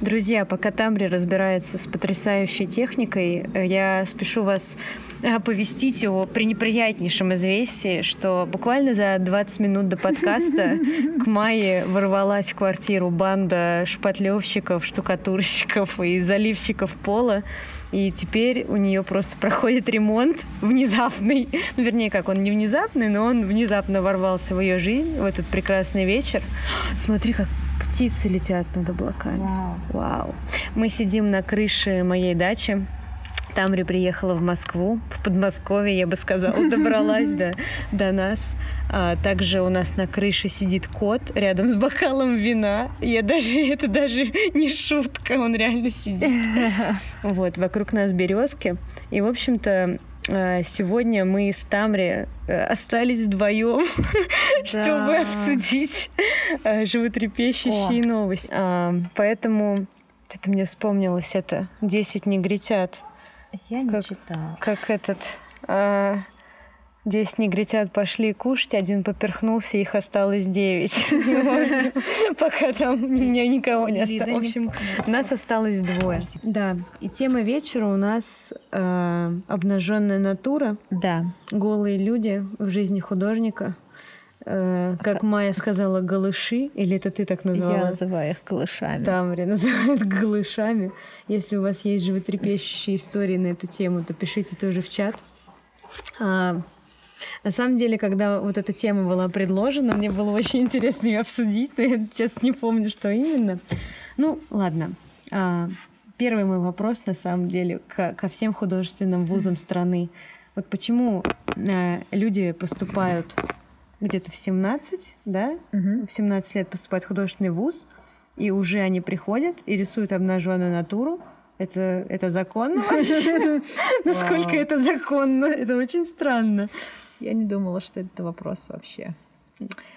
Друзья, пока Тамри разбирается с потрясающей техникой, э, я спешу вас оповестить о пренеприятнейшем известии, что буквально за 20 минут до подкаста к Майе ворвалась в квартиру банда шпатлевщиков, штукатурщиков и заливщиков пола. И теперь у нее просто проходит ремонт внезапный. Ну, вернее, как он не внезапный, но он внезапно ворвался в ее жизнь в этот прекрасный вечер. Смотри, как птицы летят над облаками. Вау. Вау. Мы сидим на крыше моей дачи. Тамри приехала в Москву, в Подмосковье, я бы сказала, добралась до, до нас. А, также у нас на крыше сидит кот рядом с бокалом вина. Я даже, это даже не шутка, он реально сидит. Вот, вокруг нас березки. И, в общем-то, Сегодня мы с Тамри э, остались вдвоем, чтобы обсудить э, животрепещущие новости. А, Поэтому что-то мне вспомнилось это «Десять негритят». Я не Как- читала. Как этот... а, Десять негритят пошли кушать, один поперхнулся, их осталось девять. Пока там ни- никого не осталось. В общем, нас осталось двое. Да, и тема вечера у нас э, обнаженная натура, Да. голые люди в жизни художника. Э, как Майя сказала, голыши, или это ты так назвала? Я называю их калышами. Тамри называют голышами. Если у вас есть животрепещущие истории на эту тему, то пишите тоже в чат. На самом деле, когда вот эта тема была предложена, мне было очень интересно ее обсудить, но я сейчас не помню, что именно. Ну, ладно. А, первый мой вопрос, на самом деле, ко, ко всем художественным вузам страны. Вот почему э, люди поступают где-то в 17, да, Мгм. в 17 лет поступают в художественный вуз, и уже они приходят и рисуют обнаженную натуру. Это, это законно вообще? Насколько это законно? Это очень странно. Я не думала, что это вопрос вообще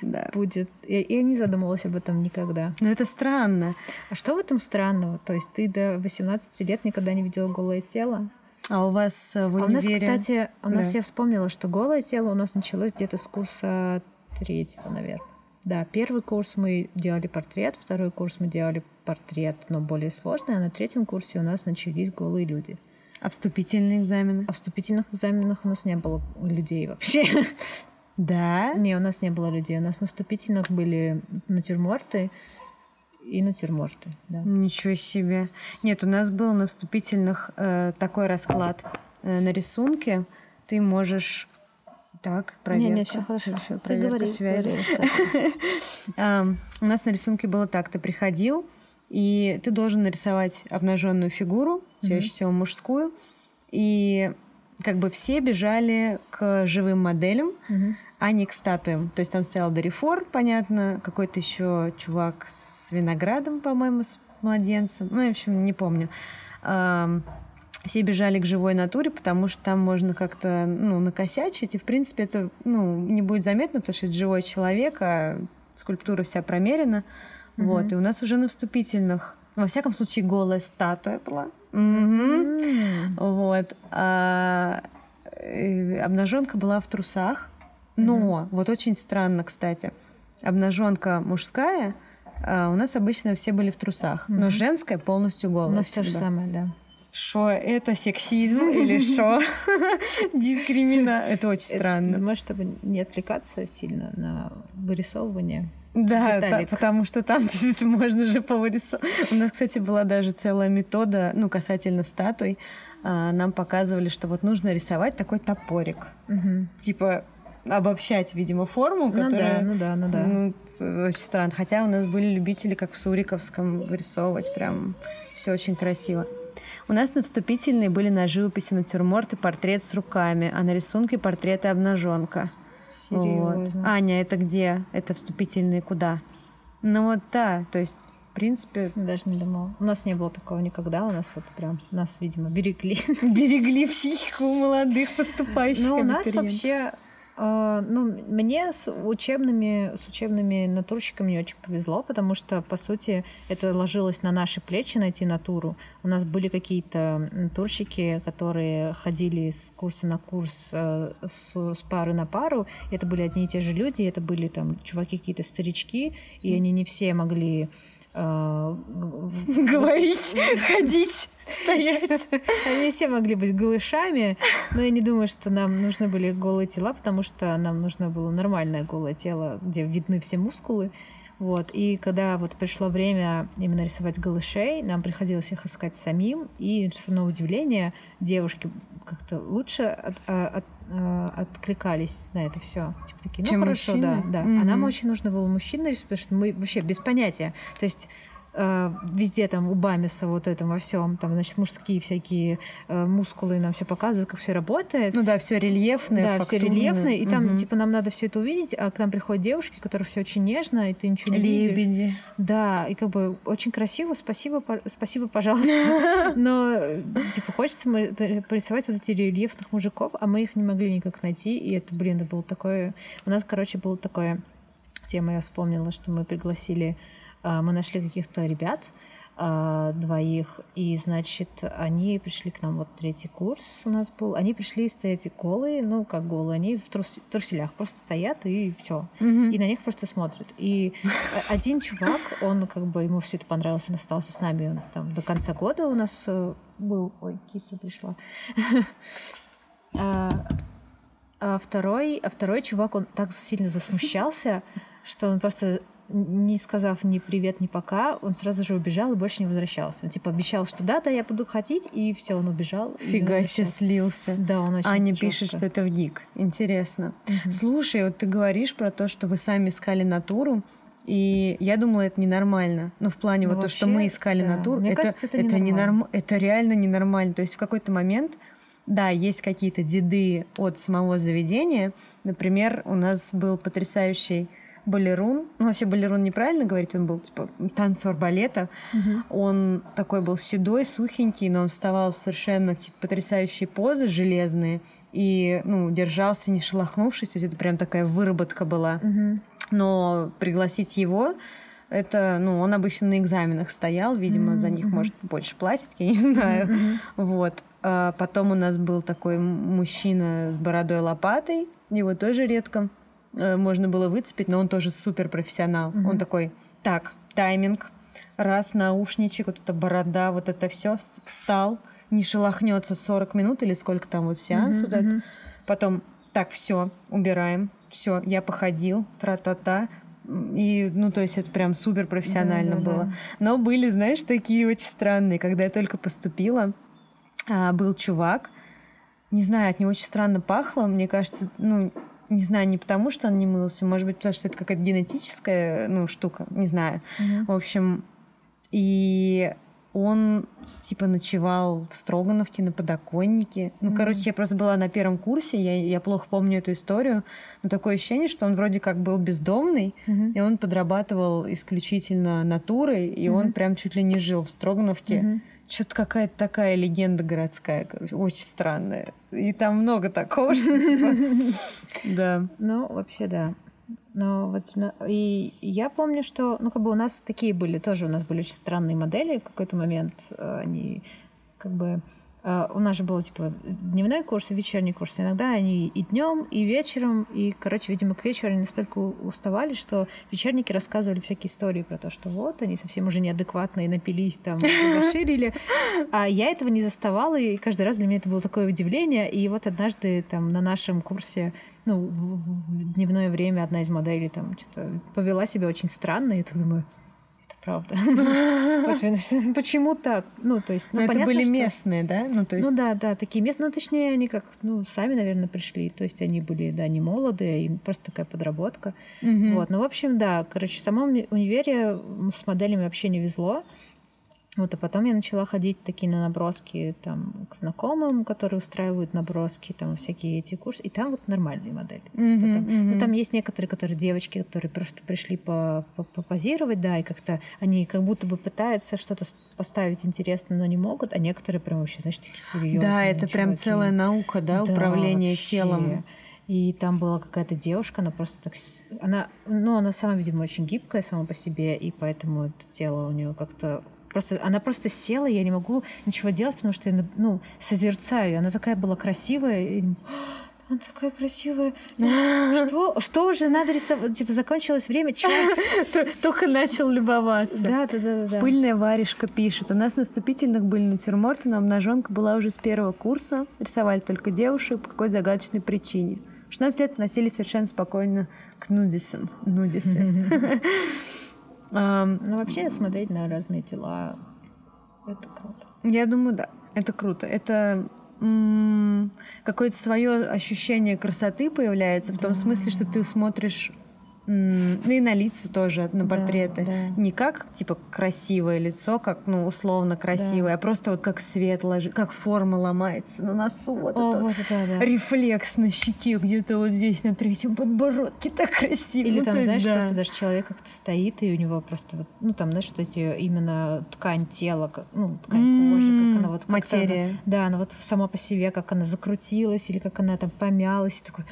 Да. будет. Я, я не задумывалась об этом никогда. Но это странно. А что в этом странного? То есть ты до 18 лет никогда не видела голое тело? А у вас э, в А у нас, универе... кстати, у нас Да. я вспомнила, что голое тело у нас началось где-то с курса третьего, наверное. Да, первый курс мы делали портрет, второй курс мы делали портрет, но более сложный, а на третьем курсе у нас начались голые люди. А вступительные экзамены? А вступительных экзаменах у нас не было людей вообще. Да? Не, у нас не было людей. У нас на вступительных были натюрморты и натюрморты. Да. Ничего себе. Нет, у нас был на вступительных э, такой расклад. Э, на рисунке ты можешь... Так, проверка. Не, не, все хорошо. Ты проверка говори, связи. говори. А, у нас на рисунке было так: ты приходил, и ты должен нарисовать обнаженную фигуру, чаще всего мужскую, и как бы все бежали к живым моделям, а не к статуям. То есть там стоял Дорифор, понятно, какой-то еще чувак с виноградом, по-моему, с младенцем. Ну, в общем, не помню. Все бежали к живой натуре, потому что там можно как-то, ну, накосячить, и, в принципе, это, ну, не будет заметно, потому что это живой человек, а скульптура вся промерена. Вот, и у нас уже на вступительных, во всяком случае, голая статуя была. М. Вот. А обнаженка была в трусах. Но, вот очень странно, кстати, обнаженка мужская, а у нас обычно все были в трусах, но женская полностью голая. У нас то же самое, да. Шо, это сексизм или что? Дискримина. Это очень странно. Думаю, чтобы не отвлекаться сильно на вырисовывание. Да, та- потому что там можно же повырисовывать. У нас, кстати, была даже целая метода, ну, касательно статуй. А, Нам показывали, что вот нужно рисовать такой топорик. Мгм. Типа обобщать, видимо, форму, Ну да, которая... ну да, ну да. Ну, очень странно. Хотя у нас были любители, как в Суриковском, вырисовывать прям все очень красиво. У нас на вступительной были на живописи натюрморт и портрет с руками, а на рисунке портрет и обнаженка. Вот. Серьезно. Аня, это где? Это вступительные куда? Ну вот да, то есть, в принципе, Даже не думала. У нас не было такого никогда. У нас вот прям нас, видимо, берегли. берегли психику молодых поступающих Ну, у нас вообще, ну, мне с учебными, с учебными натурщиками не очень повезло, потому что, по сути, это ложилось на наши плечи найти натуру. У нас были какие-то натурщики, которые ходили с курса на курс, э, с, с пары на пару. Это были одни и те же люди, это были там чуваки какие-то старички, и они не все могли Говорить, ходить, стоять. Они все могли быть голышами, но я не думаю, что нам нужны были голые тела, потому что нам нужно было нормальное голое тело, где видны все мускулы. Вот. И когда вот пришло время именно рисовать голышей, нам приходилось их искать самим. И, что на удивление, девушки как-то лучше от, а, от, от, откликались на это все. Типа такие, ну Чем хорошо, мужчины? да, да. Мгм. А нам очень нужно было мужчин нарисовать, потому что мы вообще без понятия. То есть э, везде там у Бамиса вот этом во всем, там, значит, мужские всякие э, мускулы нам все показывают, как все работает. Ну да, все рельефное, Да, все фактурное. рельефно, и там, Мгм. типа, нам надо все это увидеть, а к нам приходят девушки, которые все очень нежно, и ты ничего не видишь. Лебеди. Да, и как бы очень красиво, спасибо, по- спасибо, пожалуйста. Но, э, типа, хочется порисовать вот эти рельефных мужиков, а мы их не могли никак найти, и это, блин, это было такое... У нас, короче, было такое... Тема я вспомнила, что мы пригласили... а, Мы нашли каких-то ребят, а, двоих, и, значит, они пришли к нам, вот третий курс у нас был, они пришли стоять голые, ну, как голые, они в трус- труселях просто стоят, и все Мгм. и на них просто смотрят. И один чувак, он как бы ему все это понравилось, он остался с нами он там до конца года у нас э, был. Ой, киса пришла. А а второй, а второй чувак, он так сильно засмущался, что он просто не сказав ни привет, ни пока, он сразу же убежал и больше не возвращался. Типа обещал, что да, да, я буду ходить, и все, он убежал. Фига себе слился. Да, он очень Аня жёстко. пишет, что это в ГИК. Интересно. Мгм. Слушай, вот ты говоришь про то, что вы сами искали натуру, и я думала, это ненормально. Ну, в плане Ну, вот то, что вообще, мы искали да. натуру, Мне это, кажется, это это, ненорм- это реально ненормально. То есть в какой-то момент, да, есть какие-то деды от самого заведения. Например, у нас был потрясающий балерун. Ну, вообще балерун неправильно говорить, он был типа танцор балета. Мгм. Он такой был седой, сухенький, но он вставал в совершенно какие-то потрясающие позы железные и, ну, держался, не шелохнувшись. То есть это прям такая выработка была. Мгм. Но пригласить его, это, ну, он обычно на экзаменах стоял, видимо, за них, может, больше платят, я не знаю. Мгм. Вот. А потом у нас был такой мужчина с бородой лопатой. Его тоже редко можно было выцепить, но он тоже супер профессионал. Мгм. Он такой, так, тайминг, раз наушничек, вот эта борода, вот это все встал, не шелохнется 40 минут или сколько там вот сеанс Мгм, вот этот. мгм. Потом, так, все, убираем, все, я походил, тра-та-та. И, ну, то есть это прям супер профессионально Да, да, было. да. Но были, знаешь, такие очень странные. Когда я только поступила, а, был чувак, не знаю, от него очень странно пахло. Мне кажется, ну, не знаю, не потому, что он не мылся, может быть, потому что это какая-то генетическая, ну, штука, не знаю. Мгм. В общем, и он типа ночевал в Строгановке на подоконнике. Ну, Мгм. короче, я просто была на первом курсе, я, я плохо помню эту историю, но такое ощущение, что он вроде как был бездомный, Мгм. и он подрабатывал исключительно натурой, и он Мгм. прям чуть ли не жил в Строгановке. Мгм. Что-то какая-то такая легенда городская, короче, очень странная. И там много такого, что типа... Да. Ну, вообще, да. Но вот на- и я помню, что, ну, как бы у нас такие были, тоже у нас были очень странные модели. В какой-то момент э, они как бы у нас же был типа дневной курс и вечерний курс. Иногда они и днем, и вечером, и, короче, видимо, к вечеру они настолько уставали, что вечерники рассказывали всякие истории про то, что вот они совсем уже неадекватные, напились там, расширили. А я этого не заставала, и каждый раз для меня это было такое удивление. И вот однажды там на нашем курсе ну, в, дневное время одна из моделей там что-то повела себя очень странно, и я так думаю, правда. Господи, ну почему так? Ну, то есть, ну, Но это понятно, были что- местные, да? Ну, то есть... Ну да, да, такие местные, ну точнее, они как, ну, сами, наверное, пришли. То есть они были, да, не молодые, им просто такая подработка. Мгм. Вот, ну, в общем, да, короче, в самом уни- универе с моделями вообще не везло. Вот, а потом я начала ходить такие на наброски там к знакомым, которые устраивают наброски, там всякие эти курсы, и там вот нормальные модели. Типа Мгм, там- мгм. Ну, там есть некоторые, которые девочки, которые просто пришли по, по- попозировать, да, и как-то они как будто бы пытаются что-то поставить интересно, но не могут, а некоторые прям вообще, знаешь, такие серьезные. Да, это прям чуваки. целая наука, да, управление вообще. телом. И там была какая-то девушка, она просто так... Она, ну, она сама, видимо, очень гибкая сама по себе, и поэтому это тело у нее как-то... Просто, она просто села, я не могу ничего делать, потому что я, ну, созерцаю. Она такая была красивая. и она такая красивая. Что? Что уже надо рисовать? Типа, закончилось время, чат. Только начал любоваться. Да, да, да, да. Пыльная варежка пишет. У нас на вступительных были натюрморты, но обнаженка была уже с первого курса. Рисовали только девушек по какой-то загадочной причине. В 16 лет относились совершенно спокойно к нудисам. Нудисы. Ну, вообще, смотреть на разные тела — это круто. Я думаю, да. Это круто. Это какое-то свое ощущение красоты появляется в том смысле, что ты смотришь и на лица тоже, на портреты. Да, да. Не как, типа, красивое лицо, как, ну, условно красивое, да. а просто вот как свет ложит, как форма ломается на носу. Вот О, это вот это, да. рефлекс на щеке где-то вот здесь, на третьем подбородке. Так красиво. Или ну, там, есть, знаешь, да. просто даже человек как-то стоит, и у него просто вот, ну, там, знаешь, вот эти именно ткань тела, как, ну, ткань М-м, кожи, как она вот... как-то материя. она- да, она вот сама по себе, как она закрутилась, или как она там помялась, и такой,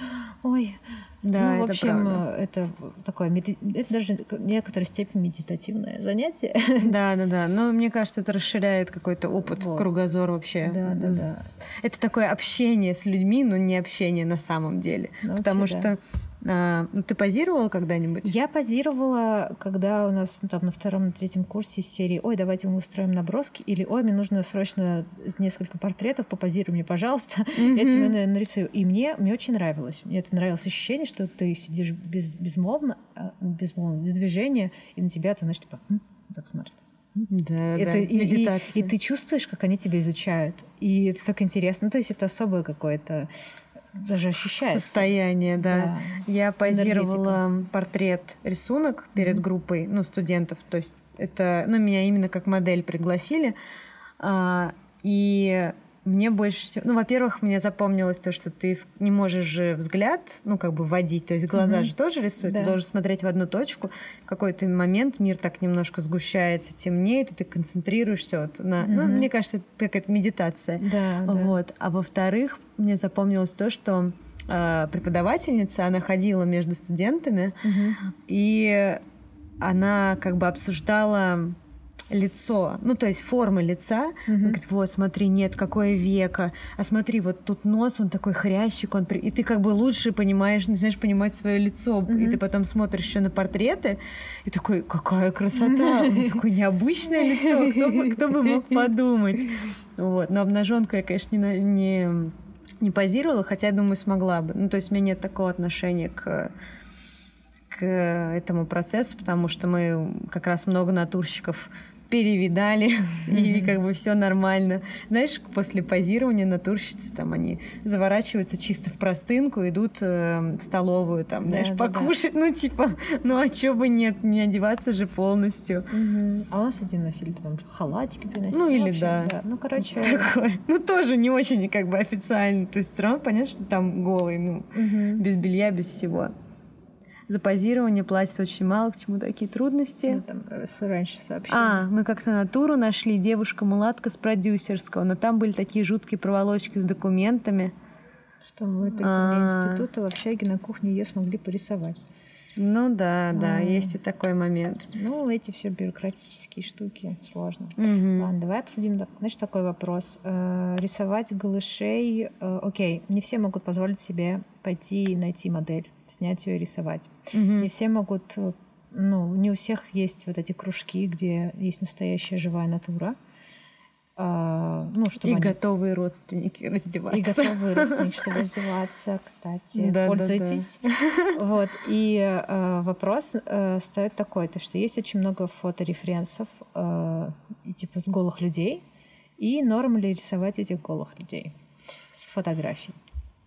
ой... Да, ну, в это общем, правда. это такое, это даже в некоторой степени медитативное занятие. Да, да, да. Но мне кажется, это расширяет какой-то опыт, Вот. кругозор вообще. Да, да, да. Это такое общение с людьми, но не общение на самом деле. Ну, Потому вообще, да. А, ну, ты позировала когда-нибудь? Я позировала, когда у нас ну, там на втором, на третьем курсе серии «Ой, давайте мы устроим наброски» или «Ой, мне нужно срочно несколько портретов, попозируй мне, пожалуйста, я тебе на- нарисую». И мне, мне очень нравилось. Мне это нравилось ощущение, что ты сидишь без, безмолвно, а, безмолвно, без движения, и на тебя, ты, знаешь, типа, «М?» так смотрит. Да, Это да, и, и- медитация. и ты чувствуешь, как они тебя изучают. И это так интересно. Ну, то есть это особое какое-то даже ощущается. Состояние, да. Да. Я позировала портрет, рисунок перед группой, ну, студентов. То есть это, ну, меня именно как модель пригласили. А, и мне больше всего... Ну, во-первых, мне запомнилось то, что ты не можешь же взгляд, ну, как бы водить. То есть глаза Мгм. же тоже рисуют. Да. Ты должен смотреть в одну точку. В какой-то момент мир так немножко сгущается, темнеет, и ты концентрируешься вот на... Ну, Мгм. мне кажется, это какая-то медитация. Да, да. Вот. А во-вторых, мне запомнилось то, что э, преподавательница, она ходила между студентами, Мгм. и она как бы обсуждала лицо, ну, то есть формы лица. Она Мгм. говорит, вот, смотри, нет, какое веко, а смотри, вот тут нос, он такой хрящик, он... И ты как бы лучше понимаешь, начинаешь понимать свое лицо, и Мгм. ты потом смотришь еще на портреты, и такой, какая красота, у такое необычное лицо, кто бы, кто бы мог подумать. Вот, но обнаженку я, конечно, не, не, не позировала, хотя, я думаю, смогла бы. Ну, то есть у меня нет такого отношения к к этому процессу, потому что мы как раз много натурщиков перевидали, и как бы все нормально. Знаешь, после позирования натурщицы там они заворачиваются чисто в простынку, идут э, в столовую там, Да, знаешь, да, да. покушать, ну типа, ну а чё бы нет, не одеваться же полностью. Мгм. А у нас один носили там халатики приносили. Ну, или общем, да. Ну, короче. Такое. Ну тоже не очень как бы официально, то есть все равно понятно, что там голый, ну мгм. без белья, без всего. За позирование платят очень мало, к чему такие трудности. Я там э, раньше сообщила. А, мы как-то на туру нашли девушка-мулатка с продюсерского, но там были такие жуткие проволочки с документами. Что мы только А. института в общаге на кухне ее смогли порисовать. Ну да, да, А. есть и такой момент. Ну, эти все бюрократические штуки сложно. Мгм. Ладно, давай обсудим, знаешь, такой вопрос. Э, рисовать голышей, э, окей, не все могут позволить себе пойти и найти модель, снять ее и рисовать. Мгм. Не все могут, ну, не у всех есть вот эти кружки, где есть настоящая живая натура. А, ну, чтобы И они- готовые родственники раздеваться. и готовые родственники, чтобы раздеваться, кстати. Да-да-да. Пользуйтесь. Вот. И э, вопрос э, стоит такой, то что есть очень много фотореференсов э, и типа с голых людей, и норм ли рисовать этих голых людей с фотографий.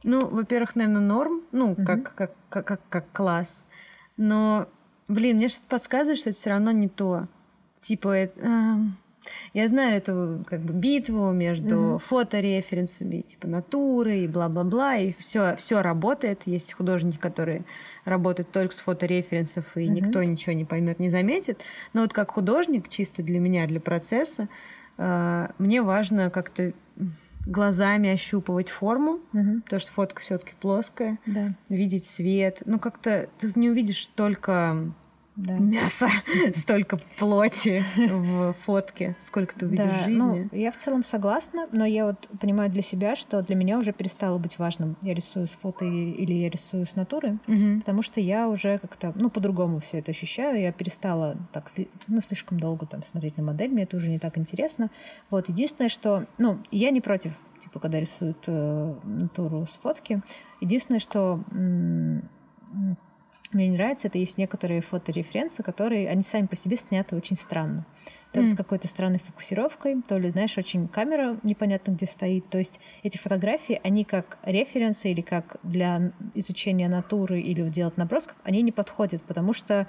Ну, во-первых, наверное, норм, ну, Мгм. как, как, как, как, как класс. Но, блин, мне что-то подсказывает, что это все равно не то. Типа, это, эм, я знаю эту как бы битву между Мгм. фотореференсами, типа натуры и бла-бла-бла, и все, все работает. Есть художники, которые работают только с фотореференсов, и Мгм. никто ничего не поймет, не заметит. Но вот как художник, чисто для меня, для процесса, э, мне важно как-то глазами ощупывать форму, Мгм. потому что фотка все-таки плоская, Да. видеть свет. Ну, как-то ты не увидишь столько да. мяса, столько плоти в фотке, сколько ты увидишь Да, в жизни. ну, я в целом согласна, но я вот понимаю для себя, что для меня уже перестало быть важным, я рисую с фото или я рисую с натуры, Мгм. потому что я уже как-то, ну, по-другому все это ощущаю, я перестала так, ну, слишком долго там смотреть на модель, мне это уже не так интересно. Вот, единственное, что, ну, я не против, типа, когда рисуют э, натуру с фотки, единственное, что мне не нравится, это есть некоторые фотореференсы, которые, они сами по себе сняты очень странно. То ли с какой-то странной фокусировкой, то ли, знаешь, очень камера непонятно где стоит. То есть эти фотографии, они как референсы или как для изучения натуры или делать набросков, они не подходят, потому что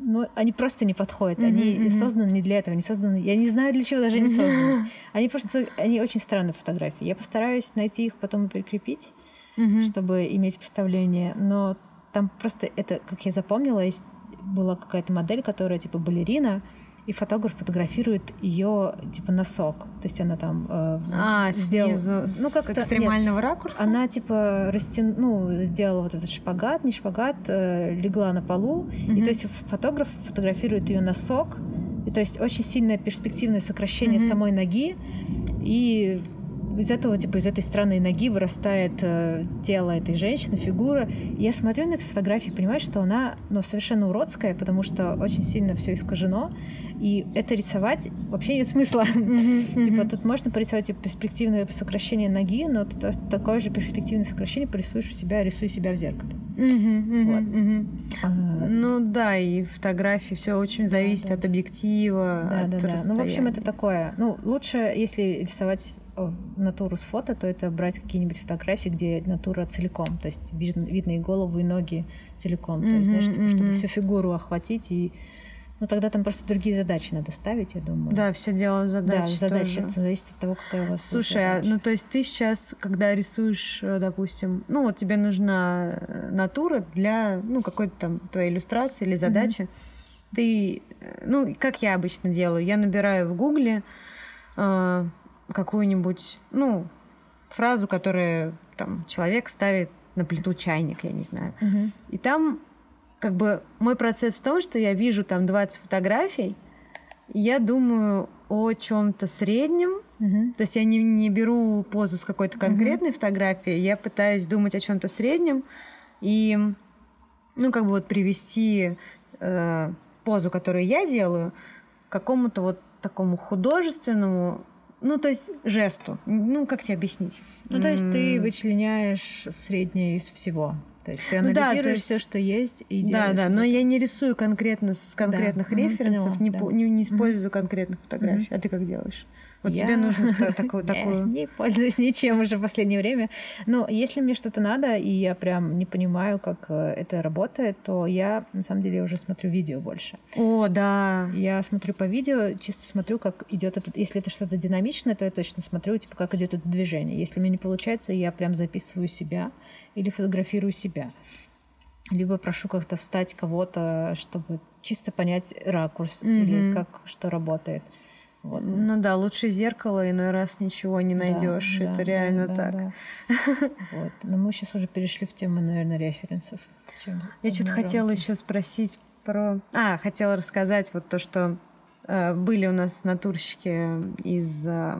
ну, они просто не подходят. Мгм, они мгм. созданы не для этого. Они созданы... Я не знаю, для чего даже они созданы. Они просто... Они очень странные фотографии. Я постараюсь найти их, потом и прикрепить Мгм. чтобы иметь представление. Но там просто это, как я запомнила, есть была какая-то модель, которая типа балерина, и фотограф фотографирует ее типа носок. То есть она там э, А, сделала- снизу, ну, с как-то- экстремального ракурса? Она типа растян... ну, сделала вот этот шпагат, не шпагат, э, легла на полу. И Мгм. то есть фотограф фотографирует ее носок. И то есть очень сильное перспективное сокращение Мгм. самой ноги. И из этого, типа, из этой странной ноги вырастает э, тело этой женщины, фигура. Я смотрю на эту фотографию и понимаю, что она ну, совершенно уродская, потому что очень сильно все искажено. И это рисовать вообще нет смысла. Типа тут можно порисовать типа, перспективное сокращение ноги, но такое же перспективное сокращение порисуешь у себя, рисуй себя в зеркале. А, Ну да, и фотографии все очень зависит от объектива, Да, да, да. Ну, в общем, это такое. Ну, лучше, если рисовать натуру с фото, то это брать какие-нибудь фотографии, где натура целиком. То есть видно, видно и голову, и ноги целиком. То есть, знаешь, типа, чтобы всю фигуру охватить и ну тогда там просто другие задачи надо ставить, я думаю. Да, все дело в да, тоже. Это зависит от того, какая у вас Слушай, а, задача. ну то есть ты сейчас, когда рисуешь, э, допустим, ну вот тебе нужна э, натура для, ну, какой-то там твоей иллюстрации или задачи, ты, э, ну, как я обычно делаю, я набираю в гугле э, какую-нибудь, ну, фразу, которую там человек ставит на плиту чайник, я не знаю. Мгм. И там как бы мой процесс в том, что я вижу там 20 фотографий, я думаю о чем-то среднем, Мгм. то есть я не, не беру позу с какой-то конкретной фотографии, я пытаюсь думать о чем-то среднем и, ну, как бы вот привести э, позу, которую я делаю, к какому-то вот такому художественному, ну, то есть жесту. Ну, как тебе объяснить? Ну, то есть ты вычленяешь среднее из всего. То есть ты Ну да, анализируешь есть- все, что есть, и Да, да, но я не рисую конкретно с конкретных мгм, референсов, поняла, не, да. не, не использую конкретных фотографий. А ты как делаешь? Вот тебе Я- нужно та- такую, Не, такую. Не пользуюсь ничем уже в последнее время. Но если мне что-то надо, и я прям не понимаю, как э, это работает, то я на самом деле уже смотрю видео больше. О, да. Я смотрю по видео, чисто смотрю, как идет этот. Если это что-то динамичное, то я точно смотрю, типа, как идет это движение. Если мне не получается, я прям записываю себя или фотографирую себя. Либо прошу как-то встать кого-то, чтобы чисто понять ракурс или Мгм. как что работает. Вот. Ну да, лучше зеркало иной раз ничего не Да, найдешь. да, Это да, реально да, так. да. Вот. Но мы сейчас уже перешли в тему, наверное, референсов. чем Я что-то хотела еще спросить про. А, хотела рассказать вот то, что э, были у нас натурщики из э,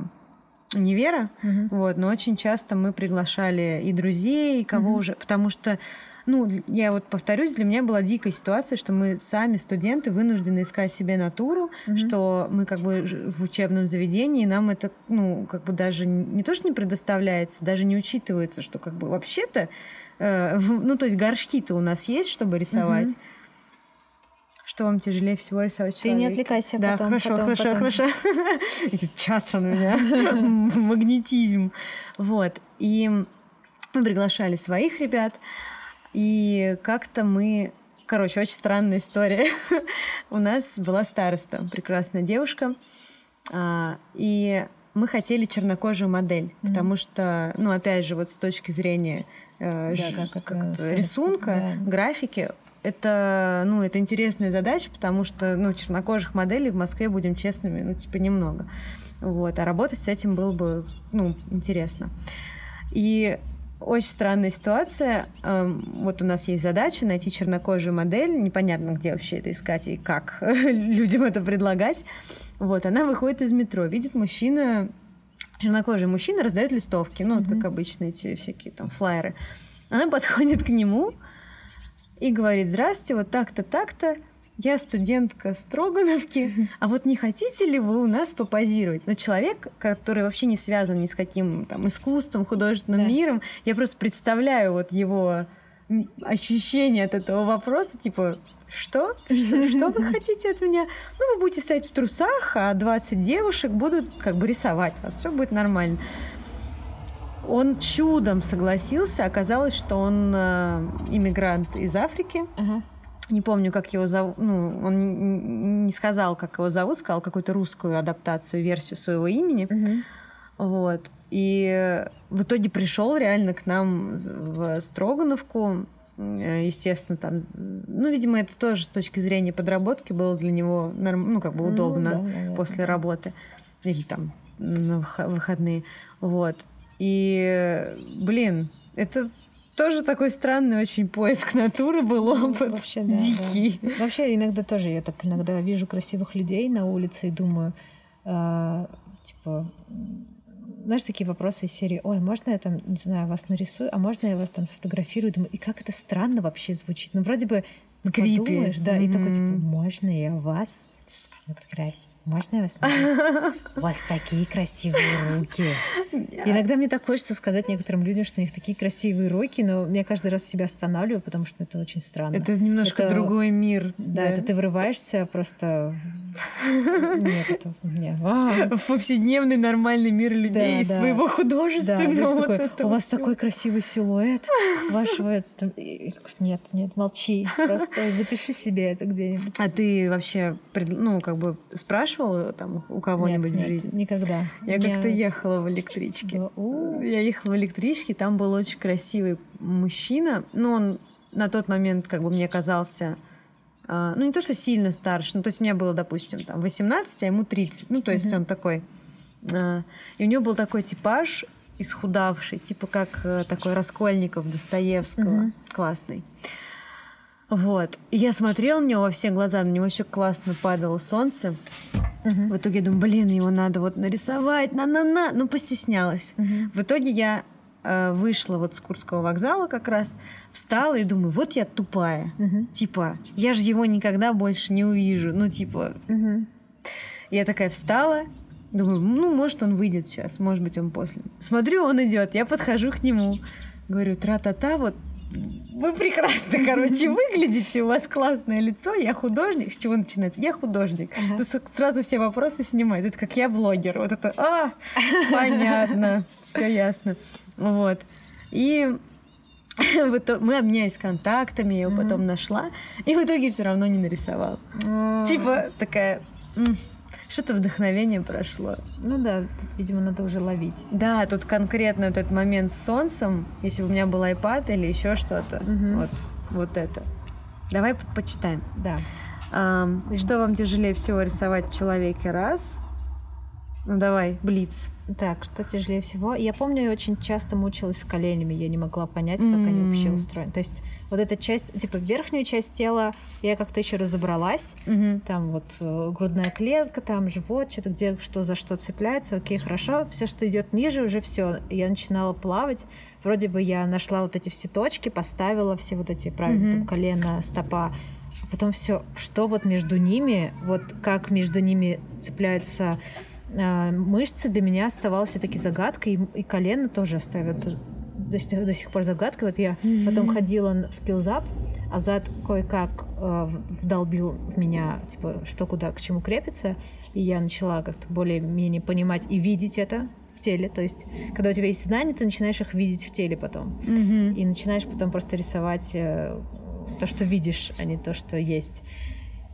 универа, Мгм. вот, но очень часто мы приглашали и друзей, и кого Мгм. уже, потому что ну, я вот повторюсь, для меня была дикая ситуация, что мы сами, студенты, вынуждены искать себе натуру, Мгм. что мы как бы в учебном заведении, нам это, ну, как бы даже не то, что не предоставляется, даже не учитывается, что как бы вообще-то, э, ну, то есть горшки-то у нас есть, чтобы рисовать. Мгм. Что вам тяжелее всего рисовать Ты не отвлекайся Да, потом. хорошо, потом, хорошо, потом. хорошо. Этот чат у меня. Магнетизм. Вот. И мы приглашали своих ребят. И как-то мы... Короче, очень странная история. У нас была староста, прекрасная девушка. А, И мы хотели чернокожую модель, потому что, ну, опять же, вот с точки зрения э, Да, ж- как как-то всё- рисунка, да. графики, это, ну, это интересная задача, потому что, ну, чернокожих моделей в Москве, будем честными, ну, типа, немного. Вот, а работать с этим было бы, ну, интересно. И очень странная ситуация. Эм, вот у нас есть задача найти чернокожую модель. Непонятно, где вообще это искать и как людям это предлагать. Вот, она выходит из метро, видит мужчина, чернокожий мужчина раздает листовки, ну, вот как обычно эти всякие там флайеры. Она подходит к нему и говорит, здрасте, вот так-то, так-то, я студентка Строгановки, а вот не хотите ли вы у нас попозировать? Но человек, который вообще не связан ни с каким там искусством, художественным да. миром, я просто представляю вот его ощущение от этого вопроса, типа, что? Что, что вы хотите от меня? Ну, вы будете стоять в трусах, а 20 девушек будут как бы рисовать вас, все будет нормально. Он чудом согласился, оказалось, что он э, иммигрант из Африки. Uh-huh не помню, как его зовут, ну, он не сказал, как его зовут, сказал какую-то русскую адаптацию, версию своего имени. Угу. Вот. И в итоге пришел реально к нам в Строгановку. Естественно, там, ну, видимо, это тоже с точки зрения подработки было для него, ну, как бы ну удобно ну, да, после работы или там на выходные. Вот. И, блин, это тоже такой странный очень поиск натуры был ну, опыт. Вообще, да, Дикий. Да. Вообще, иногда тоже я так иногда вижу красивых людей на улице и думаю, э, типа, знаешь, такие вопросы из серии, ой, можно я там, не знаю, вас нарисую, а можно я вас там сфотографирую? Думаю, и как это странно вообще звучит. Ну, вроде бы ну, подумаешь, да, mm-hmm. и такой, типа, можно я вас сфотографирую? Можно я вас У вас такие красивые руки. Иногда мне так хочется сказать некоторым людям, что у них такие красивые руки, но я каждый раз себя останавливаю, потому что это очень странно. Это немножко это, другой мир. Да, да, это ты вырываешься просто... Нет, это... Нет. А. В повседневный нормальный мир людей да, да. своего художественного. Да, такой, у вас такой красивый силуэт вашего... Нет, нет, молчи. Просто запиши себе это где-нибудь. А ты вообще, ну, как бы спрашиваешь спрашивала там у кого-нибудь нет, в жизни? Нет, никогда. Я нет. как-то ехала в электричке. Да. Я ехала в электричке, там был очень красивый мужчина. Ну, он на тот момент как бы мне казался Uh, ну, не то, что сильно старше, ну, то есть мне было, допустим, там 18, а ему 30. Ну, то есть mm-hmm. он такой... Uh, и у него был такой типаж исхудавший, типа как uh, такой Раскольников Достоевского. Mm-hmm. Классный. Вот. Я смотрела на него во все глаза, на него еще классно падало солнце. Угу. В итоге я думаю, блин, его надо вот нарисовать, на-на-на. Ну, постеснялась. Угу. В итоге я э, вышла вот с Курского вокзала как раз, встала и думаю, вот я тупая. Угу. Типа, я же его никогда больше не увижу. Ну, типа... Угу. Я такая встала, думаю, ну, может, он выйдет сейчас, может быть, он после. Смотрю, он идет, я подхожу к нему, говорю, тра-та-та, вот вы прекрасно, короче, выглядите, у вас классное лицо, я художник. С чего начинается? Я художник. Ага. Тут сразу все вопросы снимают. Это как я блогер. Вот это, а, понятно, все ясно. Вот. И мы обменялись контактами, я его потом нашла, и в итоге все равно не нарисовал. Типа такая, что-то вдохновение прошло. Ну да, тут, видимо, надо уже ловить. Да, тут конкретно этот момент с солнцем, если бы у меня был iPad или еще что-то, угу. вот, вот это. Давай почитаем. Да. А, что вам тяжелее всего рисовать в человеке? Раз. Ну давай, блиц. Так, что тяжелее всего? Я помню, я очень часто мучилась с коленями, я не могла понять, как mm-hmm. они вообще устроены. То есть вот эта часть, типа верхнюю часть тела, я как-то еще разобралась. Mm-hmm. Там вот э, грудная клетка, там живот, что-то где что за что цепляется, окей, хорошо. Все, что идет ниже, уже все. Я начинала плавать. Вроде бы я нашла вот эти все точки, поставила все вот эти правильно, mm-hmm. там, колено, стопа. А потом все, что вот между ними, вот как между ними цепляется мышцы для меня оставалась все-таки загадкой, и, и колено тоже остается до сих, до сих пор загадкой. Вот я mm-hmm. потом ходила в скиллзап, а зад кое-как э, вдолбил в меня, типа, что куда, к чему крепится, и я начала как-то более-менее понимать и видеть это в теле. То есть, когда у тебя есть знания, ты начинаешь их видеть в теле потом. Mm-hmm. И начинаешь потом просто рисовать э, то, что видишь, а не то, что есть.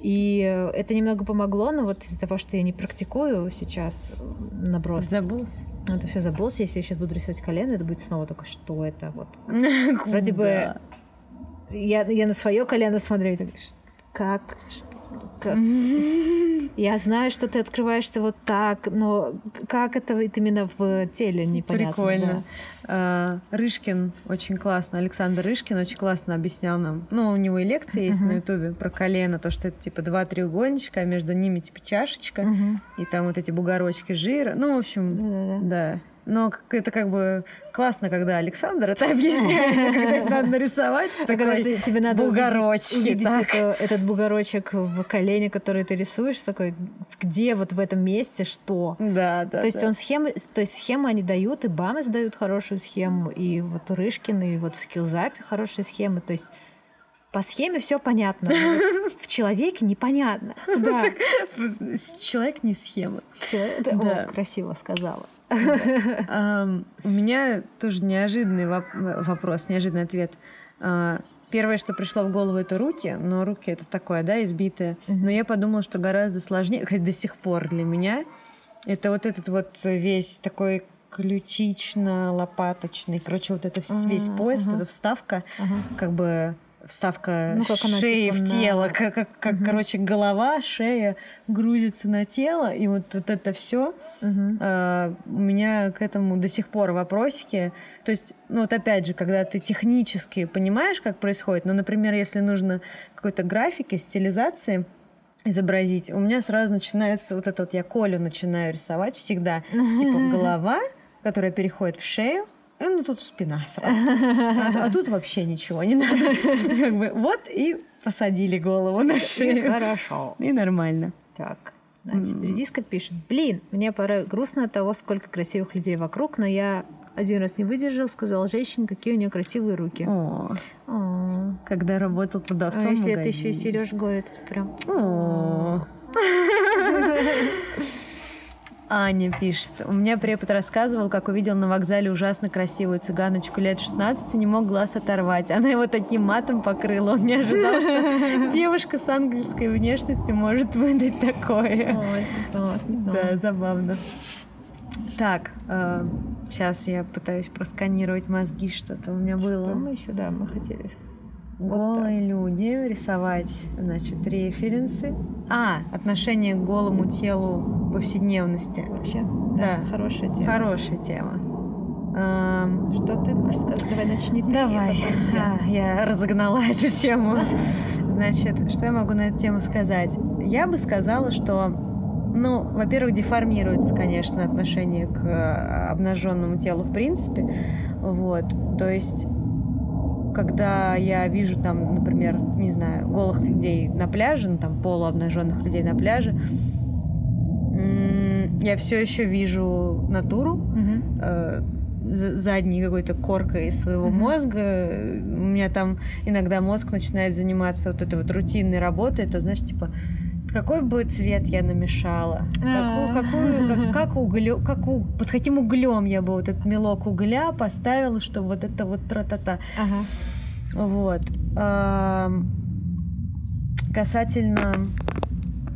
И это немного помогло, но вот из-за того, что я не практикую сейчас наброс. Забылся? Это все забылся. Если я сейчас буду рисовать колено, это будет снова только что это вот. Вроде бы я, я на свое колено смотрю и так, как, Как- Я знаю, что ты открываешься вот так, но как это вот именно в теле непонятно. Прикольно. А, Рышкин очень классно, Александр Рышкин очень классно объяснял нам. Ну, у него и лекции есть на Ютубе про колено, то, что это типа два треугольничка, а между ними типа чашечка, Да. Мгм. и там вот эти бугорочки жира. Ну, в общем, Да-да-да. да. Но это как бы классно, когда Александр это объясняет, а когда это надо нарисовать, А когда такой ты- тебе надо бугорочки, увидеть, увидеть так. это- этот бугорочек в колене, который ты рисуешь, такой, где вот в этом месте что. Да, да. то есть да. он схемы, то есть схемы они дают, и Бамы дают хорошую схему, и вот Рышкин, и вот в скиллзапе хорошие схемы. То есть по схеме все понятно, в человеке непонятно. Да, Человек не схема. человек- это- Да. о, красиво сказала. У меня тоже неожиданный воп- вопрос, неожиданный ответ. А, Первое, что пришло в голову, это руки, но руки это такое, да, избитые. Но я подумала, что гораздо сложнее, хоть до сих пор для меня, это вот этот вот весь такой ключично-лопаточный, короче, вот это весь пояс, вот эта вставка, как бы вставка Ну, как она, шеи типа, в на- тело, как, как, как, короче, голова, шея грузится на тело, и вот, вот это все Мгм. а, у меня к этому до сих пор вопросики. То есть, ну вот опять же, когда ты технически понимаешь, как происходит, ну, например, если нужно какой-то графики, стилизации изобразить, у меня сразу начинается вот это вот, я Колю начинаю рисовать всегда. Типа голова, которая переходит в шею, и ну тут спина сразу. А, а тут вообще ничего не надо. Как бы вот и посадили голову на шею. Хорошо. И нормально. Так, значит, редиска пишет. Блин, мне порой грустно от того, сколько красивых людей вокруг, но я один раз не выдержал, сказал женщине, какие у нее красивые руки. О, О. когда работал А продавцом в если это еще и. Сереж говорит, это прям... О. Аня пишет. У меня препод рассказывал, как увидел на вокзале ужасно красивую цыганочку лет 16 и не мог глаз оторвать. Она его таким матом покрыла. Он не ожидал, что девушка с ангельской внешностью может выдать такое. Да, забавно. Так, сейчас я пытаюсь просканировать мозги, что-то у меня Что было. мы еще, да, мы хотели. Вот Голые люди, рисовать, значит, референсы. А, отношение к голому телу повседневности. Вообще, Да. да, хорошая тема. Хорошая тема. Что ты можешь сказать? Давай начни ты. Давай, я потом. А, я разогнала эту тему. Значит, что я могу на эту тему сказать? Я бы сказала, что, ну, во-первых, деформируется, конечно, отношение к э, обнаженному телу в принципе. Вот, то есть когда я вижу там, например, не знаю, голых людей на пляже, ну там полуобнаженных людей на пляже, я все еще вижу натуру, Мгм. э, за- задней какой-то коркой своего мозга. У меня там иногда мозг начинает заниматься вот этой вот рутинной работой, то знаешь, типа какой бы цвет я намешала, какую, А. какую, как, как углё- как у- под каким углем я бы вот этот мелок угля поставила, чтобы вот это вот тра-та-та. Ага. Вот. Ам, Касательно,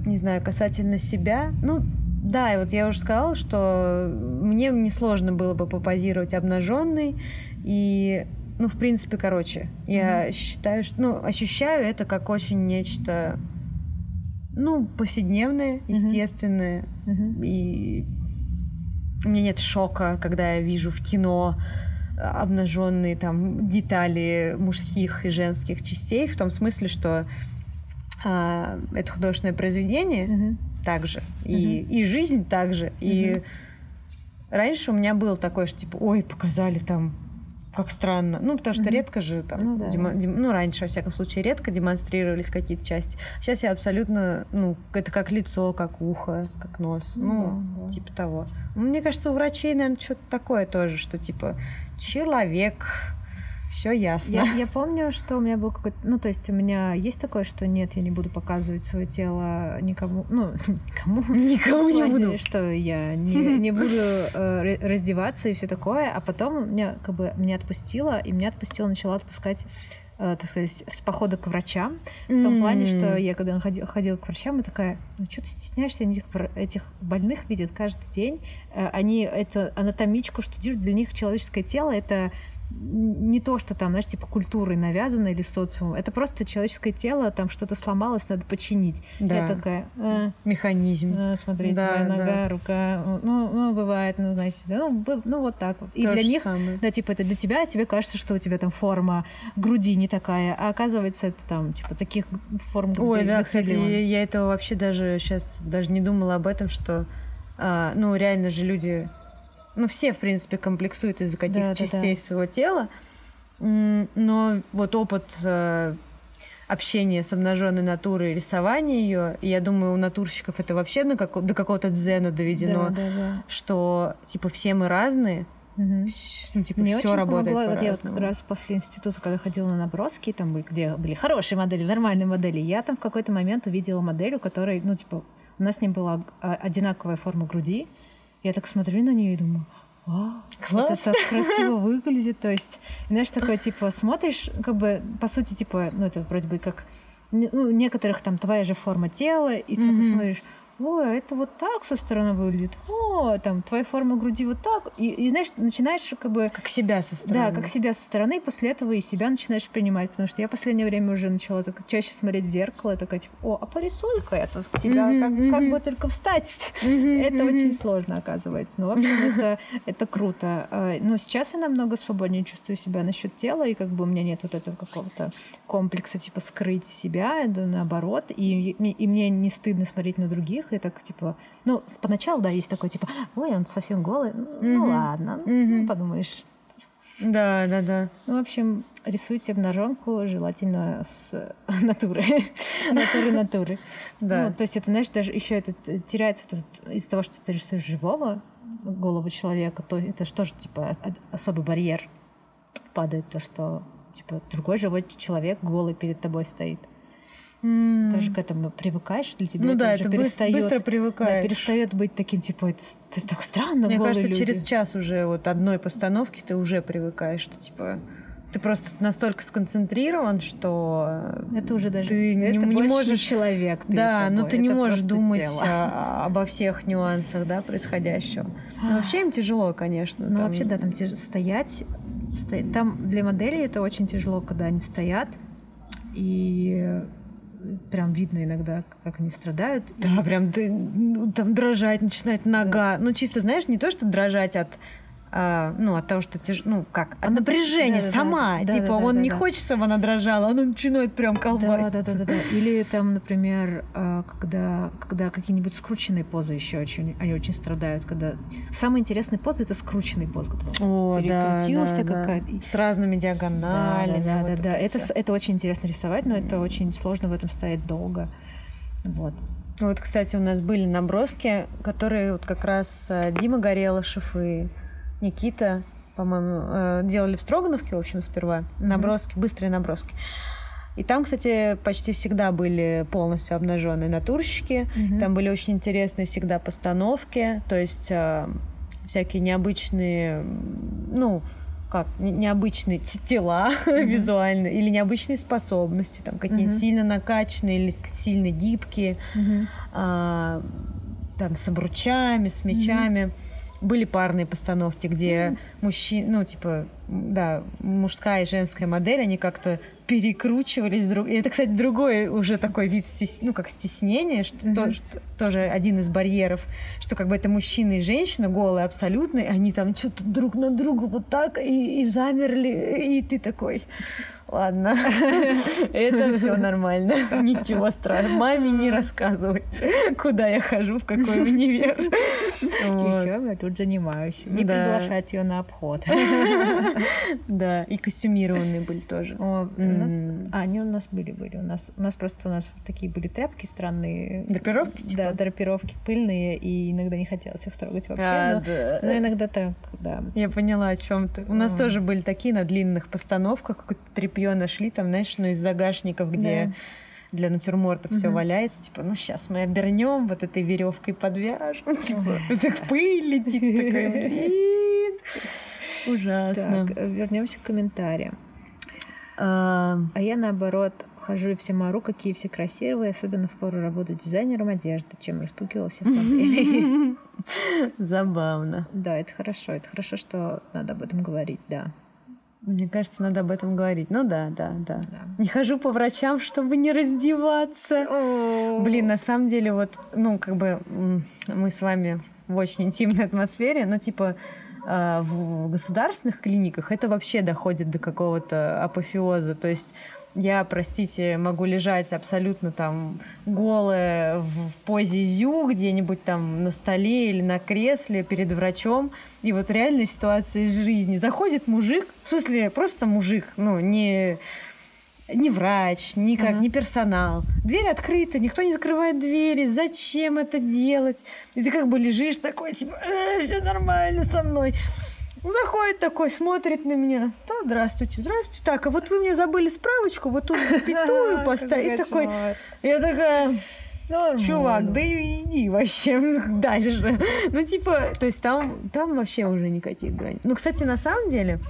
не знаю, касательно себя, ну, да, и вот я уже сказала, что мне несложно было бы попозировать обнаженный, и, ну, в принципе, короче, я считаю, что, ну, ощущаю это как очень нечто, ну, повседневное, естественное, Мгм. и у меня нет шока, когда я вижу в кино обнаженные там детали мужских и женских частей, в том смысле, что а, это художественное произведение Мгм. также, и, и жизнь также. И раньше у меня было такое, что типа, ой, показали там как странно. Ну, потому что Мгм. редко же там, Ну да. демо- дем- ну, раньше, во всяком случае, редко демонстрировались какие-то части. Сейчас я абсолютно, ну, это как лицо, как ухо, как нос. Ну Ну, да, да. типа того. Мне кажется, у врачей, наверное, что-то такое тоже, что типа человек, все ясно. Я, я помню, что у меня был какой-то... Ну, то есть у меня есть такое, что нет, я не буду показывать свое тело никому. Ну, никому. Никому не буду. Что я не, не буду э, ра- раздеваться и все такое. А потом меня как бы меня отпустило, и меня отпустила, начала отпускать э, так сказать, с похода к врачам. В том плане, что я когда ходила, ходила к врачам, и такая, ну что ты стесняешься, они этих, этих больных видят каждый день. Э, Они это анатомичку штудируют, для них человеческое тело это не то, что там, знаешь, типа культурой навязано или социумом. Это просто человеческое тело, там что-то сломалось, надо починить. Да. Я такая... Э, Механизм. Э, смотрите, да, моя нога, да. рука. Ну, ну, бывает, ну, значит, ну, ну вот так вот. И То для них, самое. да, типа, это для тебя, тебе кажется, что у тебя там форма груди не такая, а оказывается, это там, типа, таких форм груди. Ой, да, кстати, я, я этого вообще даже сейчас даже не думала об этом, что, а, ну, реально же люди ну, все, в принципе, комплексуют из-за каких-то да, частей да, да. своего тела. Но вот опыт э, общения с обнаженной натурой, рисования ее, я думаю, у натурщиков это вообще на как, до какого-то дзена доведено, да, да, да. что типа все мы разные, Угу. Ну, типа, Мне все работает помогло. Вот я вот как раз после института, когда ходила на наброски, там были, где были хорошие модели, нормальные модели, я там в какой-то момент увидела модель, у которой, ну, типа, у нас с ней была одинаковая форма груди, я так смотрю на нее и думаю, Вау, Класс. это так красиво выглядит. То есть, знаешь, такое, типа, смотришь, как бы, по сути, типа, ну, это вроде бы как, ну, некоторых там твоя же форма тела, и mm-hmm. ты смотришь, ой, а это вот так со стороны выглядит, о, там, твоя форма груди вот так, и, и знаешь, начинаешь как бы... Как себя со стороны. Да, как себя со стороны, и после этого и себя начинаешь принимать, потому что я в последнее время уже начала так чаще смотреть в зеркало, такая, типа, о, а порисуй-ка тут себя, как, как бы только встать. это очень сложно, оказывается. Ну, в общем, это, это круто. А, но сейчас я намного свободнее чувствую себя насчет тела, и как бы у меня нет вот этого какого-то комплекса, типа, скрыть себя, да, наоборот, и, и мне не стыдно смотреть на других, и так, типа, ну, поначалу, да, есть такой, типа, ой, он совсем голый, ну ладно, mm-hmm. ну, подумаешь. Да, да, да. Ну, в общем, рисуйте обнаженку, желательно с натуры. натуры, натуры. Да. Ну, то есть это, знаешь, даже еще это теряется вот этот, из-за того, что ты рисуешь живого голову человека, то это же, типа, особый барьер падает, то, что, типа, другой живой человек голый перед тобой стоит. Mm. Ты же к этому привыкаешь, для тебя ну, это да, уже это перестает, быстро привыкаешь. Да, перестает быть таким, типа, это, это так странно. Мне кажется, люди. через час уже вот одной постановки ты уже привыкаешь, что типа ты просто настолько сконцентрирован, что это уже даже ты это не, не можешь человек. Да, тобой. но ты это не можешь думать о, обо всех нюансах, да, происходящего. Но вообще им тяжело, конечно. Ну там... вообще да, там тяж... стоять, стоять, там для моделей это очень тяжело, когда они стоят и прям видно иногда, как они страдают. Да, прям ну, там дрожать начинает нога. Да. Ну, чисто, знаешь, не то, что дрожать от а, ну, от того, что тяж... ну, как, от напряжения да, сама. Да, типа, да, он да, не да. хочет, чтобы она дрожала, он начинает прям колбаситься. Да, да, да, да, да. Или там, например, а, когда, когда какие-нибудь скрученные позы еще очень, они очень страдают, когда... Самый интересный поза — это скрученный поз, когда О, перекрутился да, да, да. С разными диагоналями. Да, да, вот да, да. Это, это, это очень интересно рисовать, но это очень сложно в этом стоять долго. Вот. Вот, кстати, у нас были наброски, которые вот как раз э, Дима Горелышев и Никита, по-моему, э, делали в Строгановке, в общем, сперва. Наброски, mm-hmm. быстрые наброски. И там, кстати, почти всегда были полностью обнаженные натурщики. Mm-hmm. Там были очень интересные всегда постановки, то есть э, всякие необычные, ну, как необычные тела mm-hmm. визуально или необычные способности, там какие-то mm-hmm. сильно накачанные или сильно гибкие, mm-hmm. а, там с обручами, с мечами. Mm-hmm были парные постановки, где mm. мужчин, ну, типа, да, мужская и женская модель, они как-то перекручивались друг. И это, кстати, другой уже такой вид стес... ну, как стеснение, что, mm-hmm. то, что тоже один из барьеров, что как бы это мужчина и женщина голые абсолютно, и они там что-то друг на друга вот так и, и замерли, и ты такой, Ладно, это все нормально. Ничего страшного. Маме не рассказывайте, куда я хожу, в какой универ. Чем я тут занимаюсь. Не приглашать ее на обход. Да, и костюмированные были тоже. О, у нас... А, они у нас были, были. У нас, у нас просто у нас такие были тряпки странные. Драпировки? Типа? Да, драпировки пыльные, и иногда не хотелось их трогать вообще. А, но, да. но иногда так, да. Я поняла, о чем ты. У нас тоже были такие на длинных постановках, какое-то тряпье нашли, там, знаешь, ну, из загашников, где да для натюрморта угу. все валяется, типа, ну сейчас мы обернем, вот этой веревкой подвяжем, типа, так пыль летит, такой, блин, ужасно. Так, вернемся к комментариям. А... а я наоборот хожу и все мару, какие все красивые, особенно в пору работы дизайнером одежды, чем распугивала всех моделей. Забавно. Да, это хорошо. Это хорошо, что надо об этом говорить, да. Мне кажется, надо об этом говорить. Ну да, да, да. да. Не хожу по врачам, чтобы не раздеваться. Блин, на самом деле, вот, ну, как бы мы с вами в очень интимной атмосфере, но типа а, в государственных клиниках это вообще доходит до какого-то апофеоза. То есть я, простите, могу лежать абсолютно там голая в позе зю где-нибудь там на столе или на кресле перед врачом. И вот реальная ситуация из жизни. Заходит мужик, в смысле просто мужик, ну, не не врач, никак, uh-huh. не персонал. Дверь открыта, никто не закрывает двери. Зачем это делать? И ты как бы лежишь такой, типа, э, все нормально со мной. Заходит такой, смотрит на меня. Да, здравствуйте, здравствуйте. Так, а вот вы мне забыли справочку, вот тут запятую поставить. Такой, я такая, Чувак, да иди вообще дальше. Ну, типа, то есть там, там вообще уже никаких границ. Ну, кстати, на самом деле,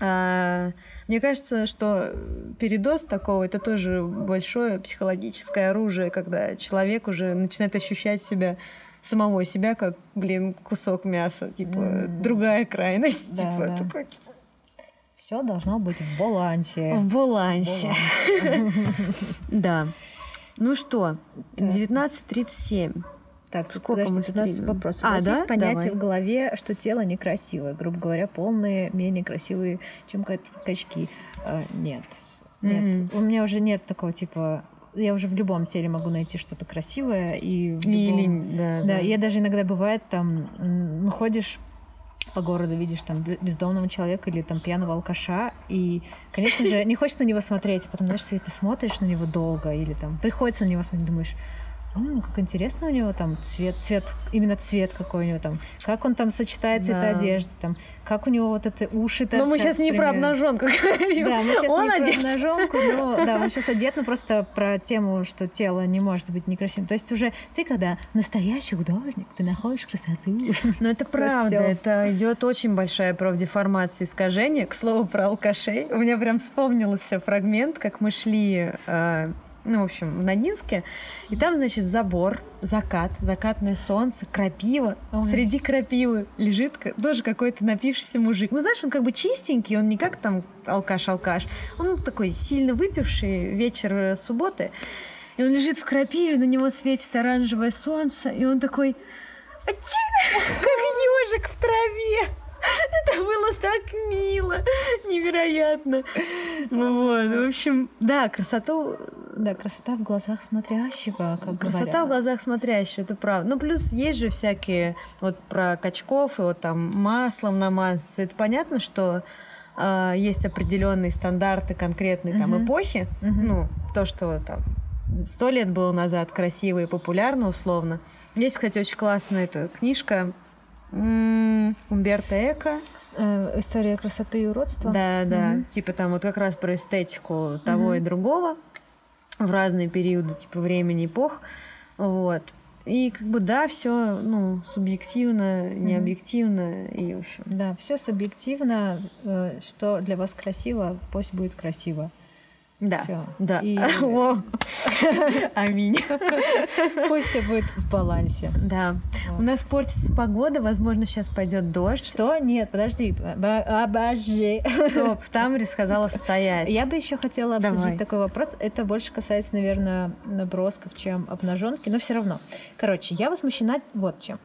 а, мне кажется, что передоз такого это тоже большое психологическое оружие, когда человек уже начинает ощущать себя самого себя как, блин, кусок мяса, типа mm. другая крайность, да, типа, да. Такой, типа... Все должно быть в балансе. В балансе. Да. Ну что, 19.37. Так, сколько мы у нас вопрос. А, у да? есть понятие Давай. в голове, что тело некрасивое. Грубо говоря, полные, менее красивые, чем качки. А, нет. Нет. Mm-hmm. У меня уже нет такого типа я уже в любом теле могу найти что-то красивое и в любом... Или, да, да, да. Я даже иногда бывает там, ну, ходишь по городу видишь там бездомного человека или там пьяного алкаша, и, конечно же, не хочется на него смотреть, а потом, знаешь, ты посмотришь на него долго, или там приходится на него смотреть, думаешь, М, как интересно у него там цвет, цвет, именно цвет какой у него там, как он там сочетается да. эта одежда, там, как у него вот это уши торчат. Но мы сейчас не про обнаженку говорим. Да, мы сейчас он не одет. про обнаженку, но да, он сейчас одет, но просто про тему, что тело не может быть некрасивым. То есть уже ты когда настоящий художник, ты находишь красоту. Но это правда, это идет очень большая профдеформация, искажение. К слову про алкашей, у меня прям вспомнился фрагмент, как мы шли э, ну, в общем, в Ногинске. И там, значит, забор, закат, закатное солнце, крапива. Ой. Среди крапивы лежит тоже какой-то напившийся мужик. Ну, знаешь, он как бы чистенький, он не как там алкаш-алкаш. Он такой сильно выпивший вечер э, субботы. И он лежит в крапиве, на него светит оранжевое солнце, и он такой... Как ежик в траве. Это было так мило, невероятно. Вот, в общем, да, красоту... Да, красота в глазах смотрящего, как Красота говорят. в глазах смотрящего, это правда. Ну, плюс есть же всякие вот про качков и вот там маслом намазаться. Это понятно, что э, есть определенные стандарты конкретной там uh-huh. эпохи. Uh-huh. Ну, то, что там сто лет было назад красиво и популярно условно. Есть, кстати, очень классная эта книжка Умберто Эко. Э, история красоты и уродства. Да, да. Типа там вот как раз про эстетику того и другого в разные периоды типа времени эпох. Вот. И как бы да, все ну, субъективно, не объективно mm-hmm. и в общем. Да, все субъективно. Э, что для вас красиво, пусть будет красиво. Да. Все. Да. И... Аминь. Пусть все будет в балансе. Да. Вот. У нас портится погода, возможно, сейчас пойдет дождь. Что? Нет, подожди. Обожди. Стоп, там сказала стоять. Я бы еще хотела обсудить Давай. такой вопрос. Это больше касается, наверное, набросков, чем обнаженки, но все равно. Короче, я возмущена вот чем.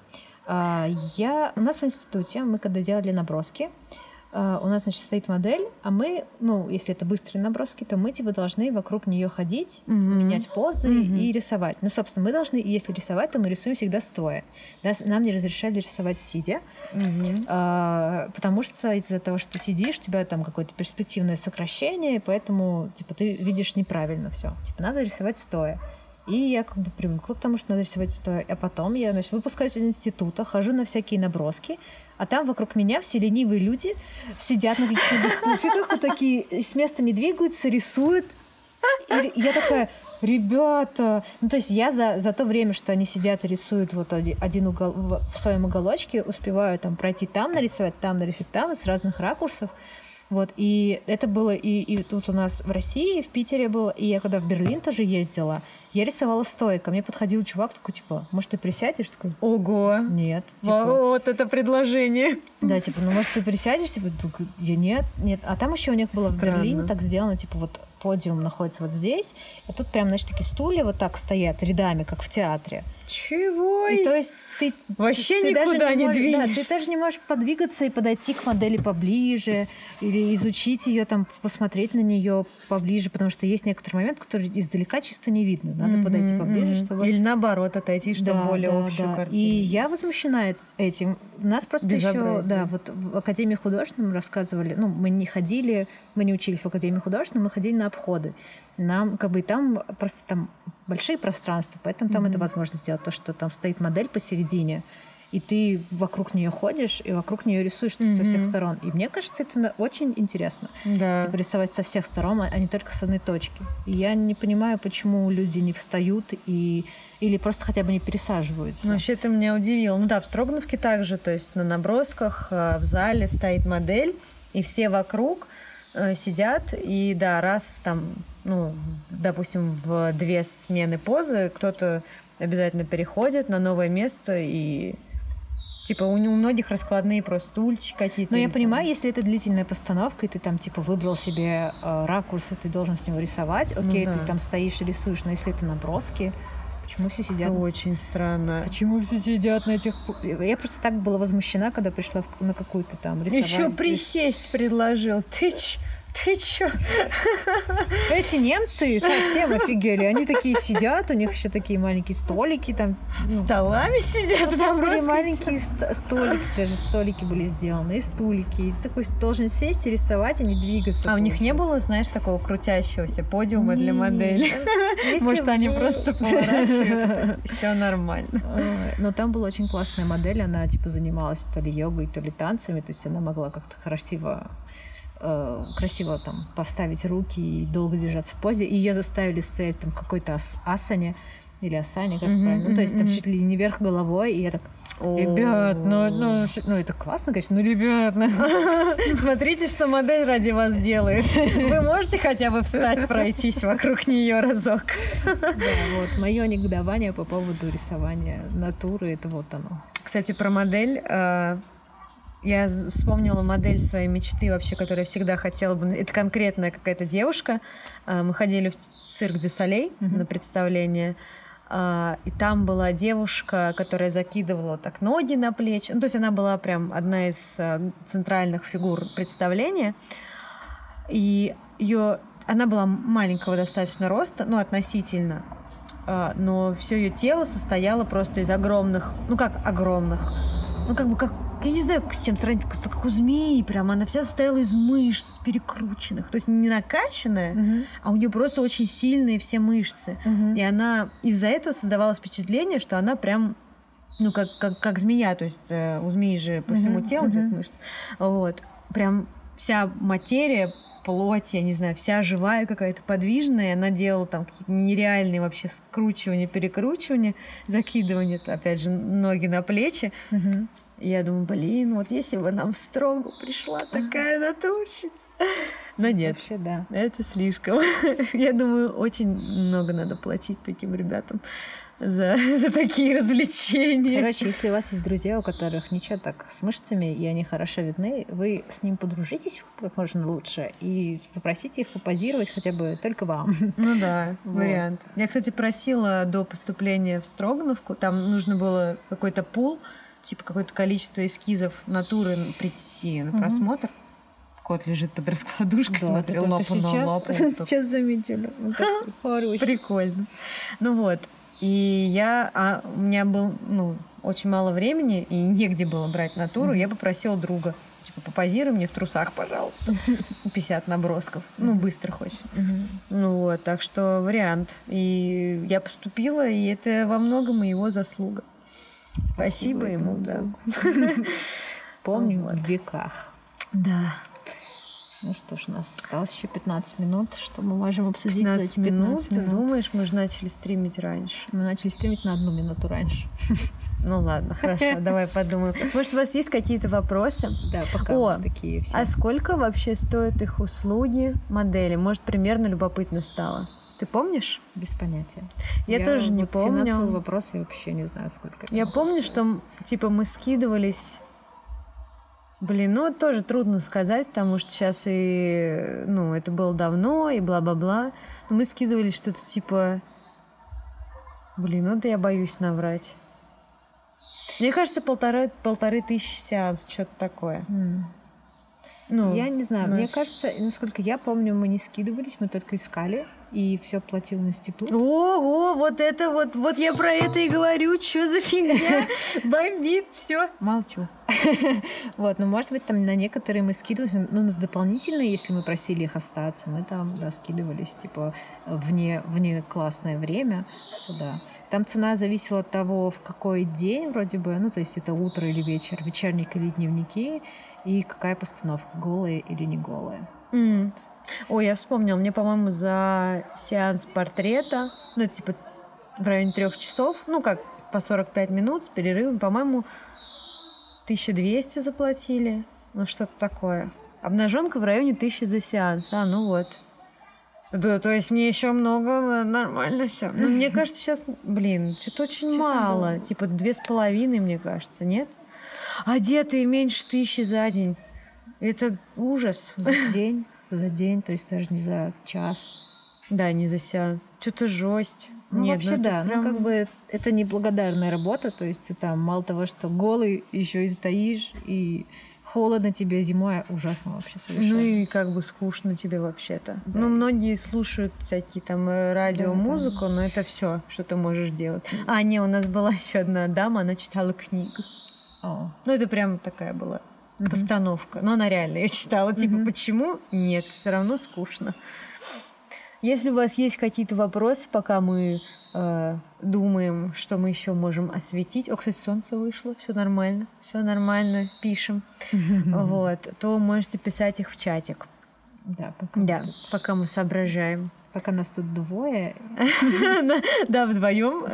А, я, у нас в институте, мы когда делали наброски, у нас, значит, стоит модель, а мы, ну, если это быстрые наброски, то мы, типа, должны вокруг нее ходить, mm-hmm. менять позы mm-hmm. и рисовать. Ну, собственно, мы должны, если рисовать, то мы рисуем всегда стоя. Да? Нам не разрешали рисовать сидя, mm-hmm. uh, потому что из-за того, что ты сидишь, у тебя там какое-то перспективное сокращение, и поэтому, типа, ты видишь неправильно все. Типа, надо рисовать стоя. И я как бы привыкла к тому, что надо рисовать стоя. А потом я, значит, выпускаюсь из института, хожу на всякие наброски, а там вокруг меня все ленивые люди сидят на каких-нибудь пуфиках, вот такие с места не двигаются, рисуют. И я такая, ребята, ну то есть я за, за то время, что они сидят и рисуют вот один, угол в своем уголочке, успеваю там пройти там нарисовать, там нарисовать, там с разных ракурсов. Вот, и это было и, и тут у нас в России, и в Питере было, и я когда в Берлин тоже ездила, Я рисовала стоя, ко мне подходил чувак, такой, типа, может, ты присядешь? Такой, Ого! нет. Типа, Вот это предложение. да, типа, ну, может, ты присядешь? Типа, я нет, нет. А там еще у них было в Странно. Берлине так сделано, типа, вот подиум находится вот здесь, и тут прям, знаешь, такие стулья вот так стоят рядами, как в театре. Чего? И то есть ты Вообще ты никуда не можешь- да, ты даже не можешь подвигаться и подойти к модели поближе или изучить ее, там, посмотреть на нее поближе, потому что есть некоторый момент, который издалека чисто не видно. Надо подойти Мгм, поближе, мгм. чтобы Или наоборот, отойти, чтобы Да, более да, общую да. картину. И я возмущена этим. Нас просто еще, да, вот в Академии художественном рассказывали, ну, мы не ходили, мы не учились в Академии художественном, мы ходили на обходы. Нам, как бы, и там просто там большие пространства, поэтому там это возможно сделать, то, что там стоит модель посередине, и ты вокруг нее ходишь, и вокруг нее рисуешь со всех сторон. И мне кажется, это очень интересно. Да. Типа рисовать со всех сторон, а не только с одной точки. И я не понимаю, почему люди не встают и или просто хотя бы не пересаживаются. Ну, вообще, ты меня удивил. Ну да, в Строгановке также, то есть на набросках э, в зале стоит модель, и все вокруг сидят, и да, раз там, ну, допустим, в две смены позы кто-то обязательно переходит на новое место, и типа у, у многих раскладные просто стульчики какие-то. Но я понимаю, там- если это длительная постановка, и ты там типа выбрал себе э, ракурс, и ты должен с него рисовать, окей, Ну да. ты там стоишь и рисуешь, но если это наброски, почему все сидят? Это очень странно. Почему все сидят на этих... Я просто так была возмущена, когда пришла на какую-то там рисовать. Еще присесть предложил. Ты ч... Ты чё? Эти немцы совсем офигели. Они такие сидят, у них еще такие маленькие столики там. ну, Столами сидят? Там были маленькие ст- столики, даже столики были сделаны, и стулики. И ты такой должен сесть и рисовать, а не двигаться. А у них не было, знаешь, такого крутящегося подиума для Нет. модели? Если Может, они просто поворачивают, все нормально. Но там была очень классная модель, она типа занималась то ли йогой, то ли танцами, то есть она могла как-то красиво э, красиво там поставить руки и долго держаться в позе. И ее заставили стоять там в какой-то ас- асане или асане, как Мгм, правильно. Ну, то есть там чуть ли не вверх головой, и я так, ребят, ну, ну, ну, это классно, конечно, ну, ребят, Смотрите, что модель ради вас делает. Вы можете хотя бы встать, пройтись вокруг нее разок. да, вот, мое негодование по поводу рисования натуры, это вот оно. Кстати, про модель. Я вспомнила модель своей мечты вообще, которую я всегда хотела бы. Это конкретная какая-то девушка. Э, Мы ходили в цирк Дю Солей Мгм. на представление. А, И там была девушка, которая закидывала так ноги на плечи. Ну, то есть она была прям одна из э, центральных фигур представления. И ее, она была маленького достаточно роста, ну, относительно. А, но все ее тело состояло просто из огромных, ну как огромных, ну как бы как, я не знаю, с чем сравнить, как, у змеи прям, она вся состояла из мышц перекрученных, то есть не накачанная, а у нее просто очень сильные все мышцы. И она из-за этого создавалось впечатление, что она прям ну, как, как, как змея, то есть э, у змеи же по всему Мгм, телу мгм. идет мышц. Вот. Прям вся материя, плоть, я не знаю, вся живая какая-то подвижная. Она делала там какие-то нереальные вообще скручивания, перекручивания, закидывания, опять же, ноги на плечи. Мгм. Я думаю, блин, вот если бы нам в строгу пришла такая натурщица. Но нет, Вообще, да. это слишком. Я думаю, очень много надо платить таким ребятам за, за такие развлечения. Короче, если у вас есть друзья, у которых ничего так с мышцами, и они хорошо видны, вы с ним подружитесь как можно лучше и попросите их попозировать хотя бы только вам. Ну да, Вот. вариант. Я, кстати, просила до поступления в Строгановку, там нужно было какой-то пул, типа какое-то количество эскизов натуры прийти на просмотр. Кот лежит под раскладушкой, Да, смотрел лапу только на сейчас- лапу. Сейчас заметили. Прикольно. Ну вот. И я, а у меня был, ну, очень мало времени, и негде было брать натуру. Я попросила друга, типа, попозируй мне в трусах, пожалуйста. 50 набросков. Ну, быстро хочешь. Мгм. Ну вот, так что вариант. И я поступила, и это во многом его заслуга. Спасибо, ему, да. Помню Вот. в веках. Да. Ну что ж, у нас осталось еще 15 минут, что мы можем обсудить за 15 эти минут. 15 Ты минут. думаешь, мы же начали стримить раньше? Мы начали стримить на одну минуту раньше. Ну ладно, хорошо, давай подумаем. Может, у вас есть какие-то вопросы? Да, пока О, такие все. А сколько вообще стоят их услуги модели? Может, примерно любопытно стало? Ты помнишь? Без понятия. Я, тоже не вот помню. Финансовый вопрос я вообще не знаю, сколько. Я помню, что типа мы скидывались. Блин, ну тоже трудно сказать, потому что сейчас и, ну, это было давно, и бла-бла-бла. Но мы скидывались что-то типа... Блин, ну это я боюсь наврать. Мне кажется, полторы, полторы тысячи сеанс, что-то такое. М. Ну, я не знаю. ну, Мне кажется, насколько я помню, мы не скидывались, мы только искали, и все платил институт. Ого, вот это вот, вот я про это и говорю, что за фигня, бомбит, все. Молчу. Вот, ну, может быть, там на некоторые мы скидывались, ну, на дополнительные, если мы просили их остаться, мы там, да, скидывались, типа, вне, вне классное время, то да. Там цена зависела от того, в какой день вроде бы, ну, то есть это утро или вечер, вечерники или дневники, и какая постановка, голая или не голая. М. Ой, я вспомнил, мне, по-моему, за сеанс портрета, ну, типа, в районе трех часов, ну, как по 45 минут с перерывом, по-моему, 1200 заплатили, ну, что-то такое. Обнаженка в районе 1000 за сеанс, а, ну вот. Да, то есть мне еще много, э, нормально все. Но мне кажется, сейчас, блин, что-то очень Честно, мало. да. Типа две с половиной, мне кажется, нет? Одетые меньше тысячи за день. Это ужас. За день, за день, то есть даже не за час. Да, не за сеанс. Что-то жесть. Ну, Нет, вообще, это да. прям- Ну, как бы это неблагодарная работа. То есть ты там мало того, что голый, еще и стоишь, и холодно тебе зимой. Ужасно вообще совершенно. Ну и как бы скучно тебе вообще-то. Да. Ну, многие слушают всякие там э, радио, Да, но это все, что ты можешь делать. А, не, у нас была еще одна дама, она читала книгу. О. Ну, это прям такая была Мгм. постановка. Но она реально ее читала. Типа, Мгм. почему? Нет, все равно скучно. Если у вас есть какие-то вопросы, пока мы э, думаем, что мы еще можем осветить. О, кстати, солнце вышло, все нормально, все нормально, пишем. Вот, то можете писать их в чатик. Да, пока, Да, пока мы соображаем. пока нас тут двое, Да, вдвоем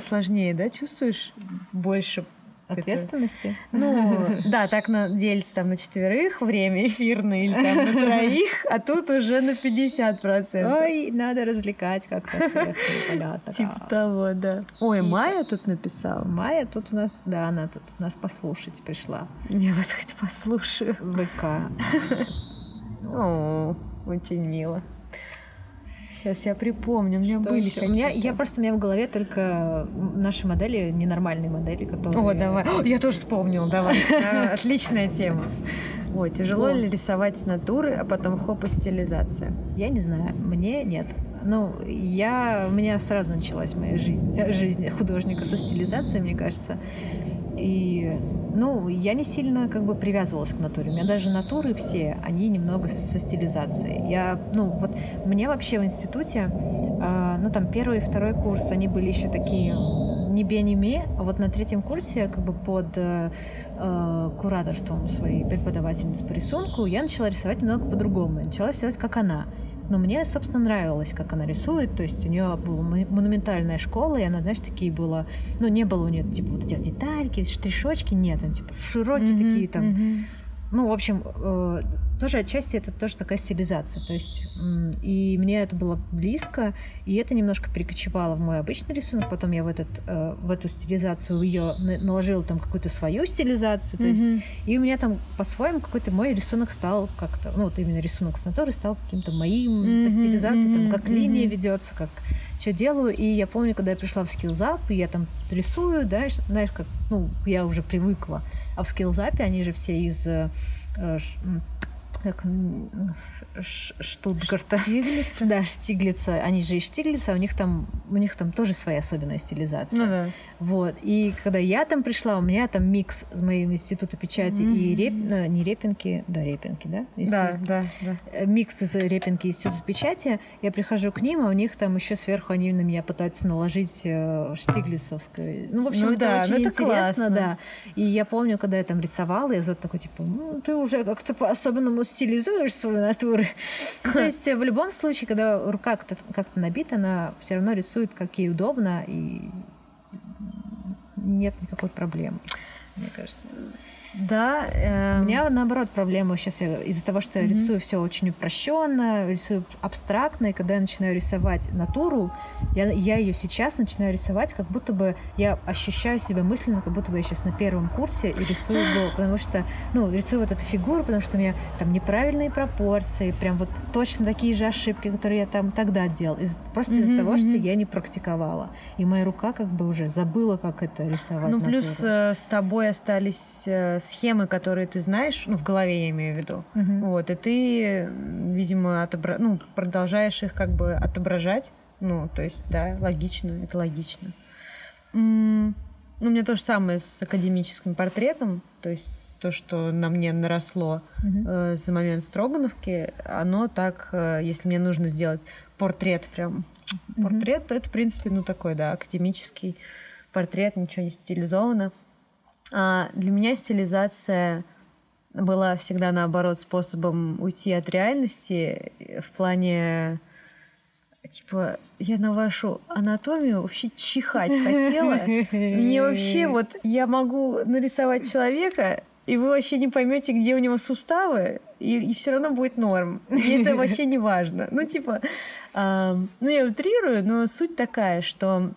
сложнее, да, чувствуешь больше ответственности. Ну, да, так на, делится там на четверых время эфирное или там на троих, а тут уже на 50%. Ой, надо развлекать как-то всех, непонятно. Типа того, да. Ой. Майя тут написала. Майя тут у нас, да, она тут нас послушать пришла. Я вас хоть послушаю. ВК. О, очень мило. Сейчас я припомню, у меня Что были ещё? У меня, какие-то. я просто у меня в голове только наши модели, ненормальные модели, которые... О, давай. О, я тоже вспомнил, давай. А, Отличная тема. Ой, тяжело ли рисовать с натуры, а потом хоп и стилизация? Я не знаю, мне нет. Ну, я, у меня сразу началась моя жизнь, э, жизнь художника со стилизацией, мне кажется. И, ну, я не сильно как бы привязывалась к натуре. У меня даже натуры все, они немного со стилизацией. Я, ну, вот мне вообще в институте, а, ну, там первый и второй курс, они были еще такие не бе, не ме, а вот на третьем курсе, как бы под э, э, кураторством своей преподавательницы по рисунку, я начала рисовать немного по-другому. Начала рисовать, как она. Но мне, собственно, нравилось, как она рисует. То есть у нее была мо- монументальная школа, и она, знаешь, такие была... Ну, не было у нее, типа, вот этих детальки, штришочки, нет. Они, типа, широкие Мгм, такие там. мгм. Ну, в общем, э, тоже отчасти это тоже такая стилизация. То есть, и мне это было близко, и это немножко перекочевало в мой обычный рисунок. Потом я в, этот, э, в эту стилизацию ее наложила там какую-то свою стилизацию. То есть, Мгм. и у меня там по-своему какой-то мой рисунок стал как-то, ну, вот именно рисунок с натуры стал каким-то моим Мгм, по стилизации, мгм, там, как линия мгм. ведется, как что делаю. И я помню, когда я пришла в Skills Up, и я там рисую, да, знаешь, как, ну, я уже привыкла. А в Skills Up е они же все из э, как ш- Штутгарта. Штиглица? Да, Штиглица. Они же из Штиглица, у них там, у них там тоже своя особенная стилизация. Ну да. Вот. И когда я там пришла, у меня там микс с моего института печати и реп... э, не репинки, да, репинки, да? Да, Институт- да, да. э, Микс из репинки и института печати. Я прихожу к ним, а у них там еще сверху они на меня пытаются наложить э, штиглицовское. Ну, в общем, Ну это да, очень ну это интересно, классно. да. И я помню, когда я там рисовала, я за такой, типа, ну, ты уже как-то по-особенному стилизуешь свою натуру. То есть э, в любом случае, когда рука как-то набита, она все равно рисует, как ей удобно, и нет никакой проблемы, мне кажется. Да. Эм... У меня наоборот проблема сейчас из-за того, что я mm-hmm. рисую все очень упрощенно, рисую абстрактно, и когда я начинаю рисовать натуру, я, я ее сейчас начинаю рисовать, как будто бы я ощущаю себя мысленно, как будто бы я сейчас на первом курсе и рисую его, потому что, ну, рисую вот эту фигуру, потому что у меня там неправильные пропорции, прям вот точно такие же ошибки, которые я там тогда делал, из, просто mm-hmm, из-за того, mm-hmm. что я не практиковала, и моя рука как бы уже забыла, как это рисовать. Ну, плюс э, с тобой остались э, схемы, которые ты знаешь, ну, в голове я имею в виду, mm-hmm. вот, и ты, видимо, отобра... ну, продолжаешь их как бы отображать, ну, то есть, да, логично, это логично. Ну, у меня то же самое с академическим портретом, то есть то, что на мне наросло mm-hmm. э, за момент Строгановки, оно так, э, если мне нужно сделать портрет прям, портрет, то это, в принципе, ну, такой, да, академический портрет, ничего не стилизовано. А для меня стилизация была всегда, наоборот, способом уйти от реальности в плане типа, я на вашу анатомию вообще чихать хотела. Мне вообще вот, я могу нарисовать человека, и вы вообще не поймете, где у него суставы, и, и все равно будет норм. И это вообще не важно. Ну, типа, э, ну, я утрирую, но суть такая, что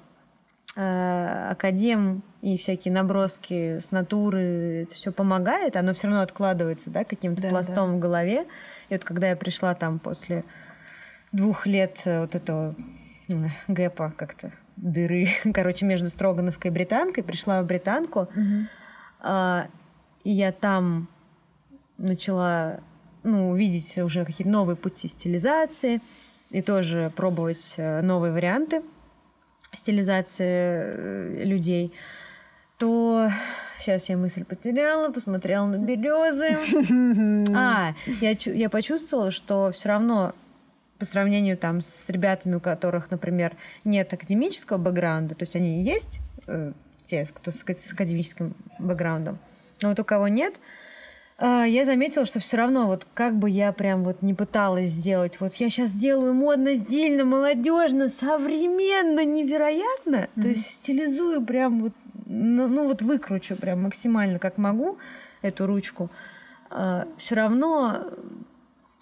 э, академ и всякие наброски с натуры, это все помогает, оно все равно откладывается, да, каким-то да, пластом да. в голове. И вот когда я пришла там после двух лет э, вот этого гэпа как-то дыры, короче, между Строгановкой и Британкой, пришла в Британку, mm-hmm. а, и я там начала, ну, видеть уже какие-то новые пути стилизации и тоже пробовать э, новые варианты стилизации э, людей, то сейчас я мысль потеряла, посмотрела на березы. А, я, я почувствовала, что все равно по сравнению там с ребятами, у которых, например, нет академического бэкграунда, то есть они есть, э, те, кто с, с академическим бэкграундом, но вот у кого нет, э, я заметила, что все равно вот как бы я прям вот не пыталась сделать, вот я сейчас сделаю модно, стильно, молодежно, современно, невероятно, mm-hmm. то есть стилизую прям вот, ну, ну вот выкручу прям максимально как могу эту ручку, э, все равно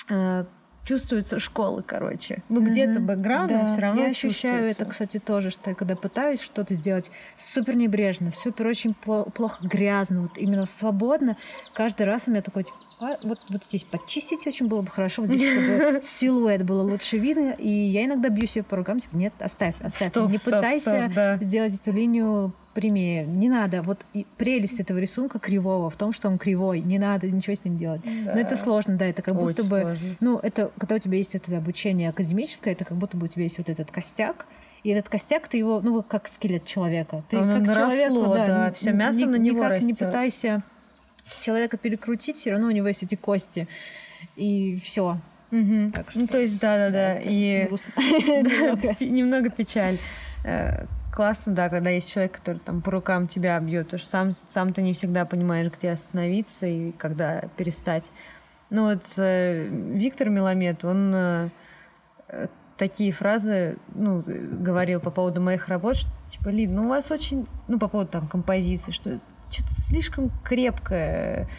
э, чувствуется школа, короче. Ну, mm-hmm. где-то бэкграундом да. все равно Я ощущаю это, кстати, тоже, что я когда пытаюсь что-то сделать супер небрежно, супер очень плохо, грязно, вот именно свободно, каждый раз у меня такой, типа, а, вот, вот здесь почистить очень было бы хорошо, вот здесь чтобы силуэт было лучше видно, и я иногда бью себе по рукам, типа, нет, оставь, оставь, стоп, не стоп, пытайся стоп, да. сделать эту линию прямее. Не надо. Вот и прелесть этого рисунка кривого в том, что он кривой. Не надо ничего с ним делать. Да. Но это сложно, да. Это как Очень будто бы... Сложно. Ну, это когда у тебя есть это обучение академическое, это как будто бы у тебя есть вот этот костяк, и этот костяк, ты его, ну, как скелет человека. Ты Оно как наросло, человек, да, да все мясо ни, на него никак растет. не пытайся человека перекрутить, все равно у него есть эти кости. И все. Угу. Так что... Ну, то есть, да-да-да. И немного печаль э, классно, да, когда есть человек, который там по рукам тебя бьет, потому что сам, сам ты не всегда понимаешь, где остановиться и когда перестать. Ну вот э, Виктор Меламед, он э, такие фразы, ну, говорил по поводу моих работ, что типа, Лид, ну у вас очень, ну, по поводу там композиции, что что-то слишком крепкое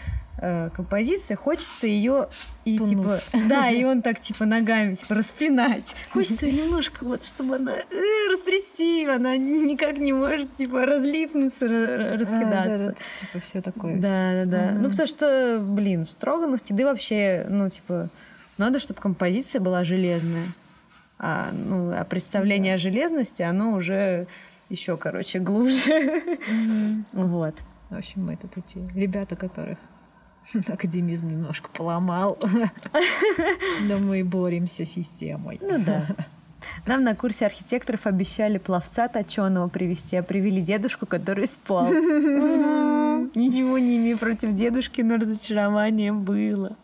э, композиция, хочется ее и Тунуть. типа, да, и он так типа ногами типа распинать. Хочется немножко вот, чтобы она э, растрясти, она никак не может типа разлипнуться, раскидаться. А, да, да, типа все такое. Да, да, да. Ну потому что, блин, в Строгановке, да вообще, ну типа, надо, чтобы композиция была железная. А, ну, а представление да. о железности, оно уже еще, короче, глубже. Вот. В общем, мы тут эти ребята, которых академизм немножко поломал. Но мы боремся с системой. Ну да. Нам на курсе архитекторов обещали пловца точеного привезти, а привели дедушку, который спал. Ничего не имею против дедушки, но разочарование было.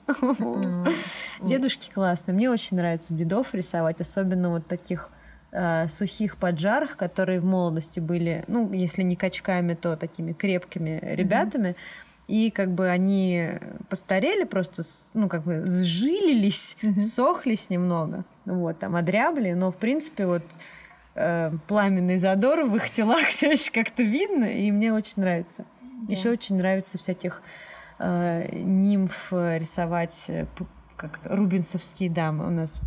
Дедушки классные. Мне очень нравится дедов рисовать, особенно вот таких э, сухих поджарах, которые в молодости были, ну, если не качками, то такими крепкими ребятами. Mm-hmm и как бы они постарели просто, ну, как бы сжилились, mm-hmm. сохлись немного, вот, там, одрябли, но, в принципе, вот э, пламенный задор в их телах все еще как-то видно, и мне очень нравится. Yeah. Еще очень нравится всяких э, нимф рисовать э, как-то рубинсовские дамы. У нас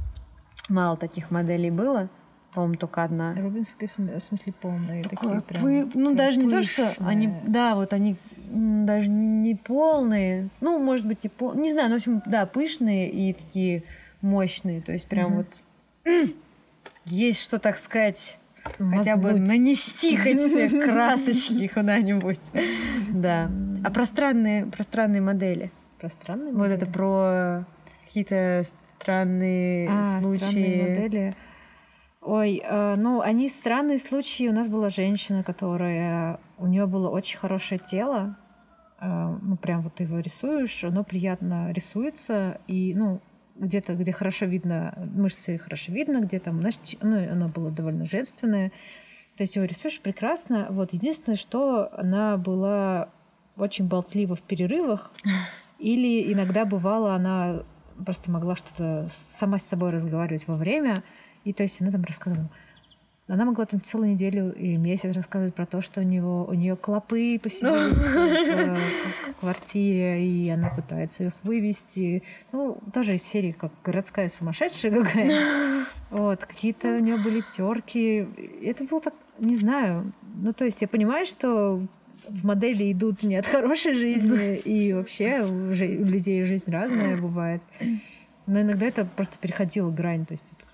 мало таких моделей было. По-моему, только одна. Рубинские, в смысле, полные. Такое такие прям, ну, прям даже не то, что они... Да, вот они даже не полные. Ну, может быть, и пол... Не знаю, ну, в общем, да, пышные и такие мощные. То есть прям mm-hmm. вот есть что, так сказать, Мазнуть. хотя бы нанести хоть красочки куда-нибудь. Да. А пространные, пространные модели? Пространные Вот это про какие-то странные а, случаи. Странные модели. Ой, э, ну, они странные случаи. У нас была женщина, которая... У нее было очень хорошее тело. Э, ну, прям вот ты его рисуешь, оно приятно рисуется. И, ну, где-то, где хорошо видно, мышцы хорошо видно, где там, знаешь, ну, оно было довольно женственное. То есть его рисуешь прекрасно. Вот единственное, что она была очень болтлива в перерывах, или иногда бывало, она просто могла что-то сама с собой разговаривать во время, и то есть она там рассказывала, она могла там целую неделю или месяц рассказывать про то, что у него у нее клопы поселились в, квартире, и она пытается их вывести. Ну, тоже из серии как городская сумасшедшая какая-то. Вот, какие-то у нее были терки. Это было так, не знаю. Ну, то есть я понимаю, что в модели идут не от хорошей жизни, и вообще у людей жизнь разная бывает. Но иногда это просто переходило грань, то есть это.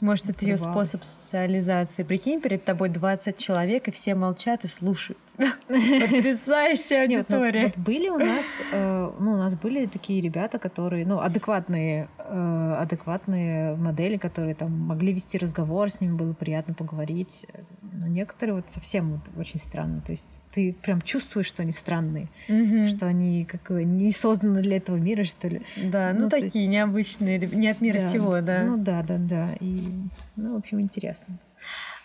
Может, это ее способ социализации. Прикинь, перед тобой 20 человек, и все молчат и слушают тебя. Потрясающая аудитория. Вот были у нас, э, ну, у нас были такие ребята, которые, ну, адекватные, э, адекватные модели, которые там могли вести разговор, с ними было приятно поговорить. Но некоторые вот совсем вот очень странные. То есть ты прям чувствуешь, что они странные, что они как не созданы для этого мира, что ли. Да, ну, ну такие есть... необычные, не от мира сего, да. Ну да, да, да. И, ну, в общем, интересно.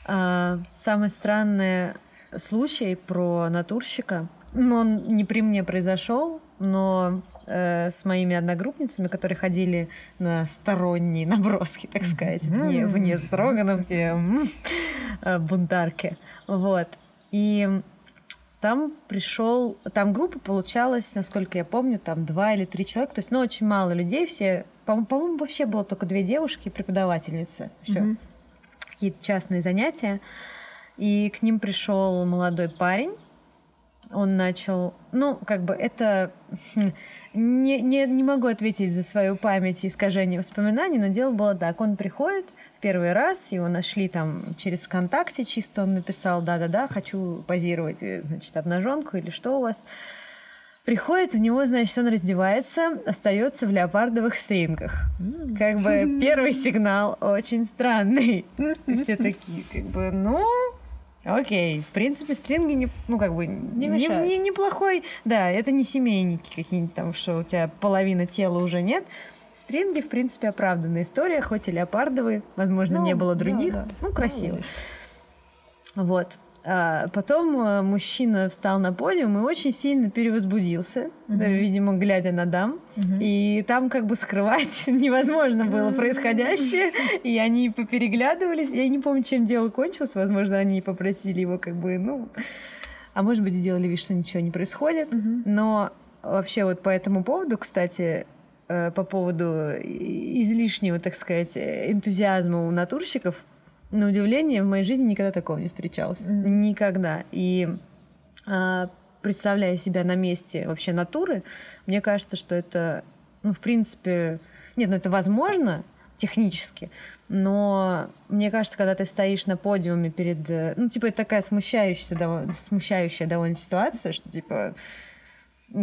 А, самый странный случай про натурщика, ну, он не при мне произошел, но э, с моими одногруппницами, которые ходили на сторонние наброски, так сказать, вне, вне Строгановки, э, бунтарки. Вот. И там пришел, там группа получалась, насколько я помню, там два или три человека, то есть, ну, очень мало людей, все, по-моему, вообще было только две девушки и преподавательницы, все, mm-hmm. какие-то частные занятия, и к ним пришел молодой парень, он начал, ну, как бы это не, не, не могу ответить за свою память и искажение воспоминаний, но дело было так. Он приходит в первый раз, его нашли там через ВКонтакте чисто, он написал, да-да-да, хочу позировать, э, значит, обнаженку или что у вас. Приходит, у него, значит, он раздевается, остается в леопардовых стрингах. Как бы первый сигнал очень странный. Все такие, как бы, ну, Окей, в принципе, стринги не, ну как бы не, не, не неплохой, да, это не семейники какие-нибудь там, что у тебя половина тела уже нет. Стринги, в принципе, оправданная история, хоть и леопардовые, возможно, ну, не было других, да, да. ну красиво. Вот. А потом э, мужчина встал на подиум и очень сильно перевозбудился, mm-hmm. видимо, глядя на дам. Mm-hmm. И там как бы скрывать невозможно было происходящее. И они попереглядывались. Я не помню, чем дело кончилось. Возможно, они попросили его как бы, ну... А может быть, сделали вид, что ничего не происходит. Mm-hmm. Но вообще вот по этому поводу, кстати, э, по поводу излишнего, так сказать, энтузиазма у натурщиков, на удивление, в моей жизни никогда такого не встречалось. Mm-hmm. Никогда. И а, представляя себя на месте вообще натуры, мне кажется, что это, ну, в принципе, нет, ну это возможно технически, но мне кажется, когда ты стоишь на подиуме перед, ну, типа, это такая смущающая, довольно, смущающая довольно ситуация, что, типа,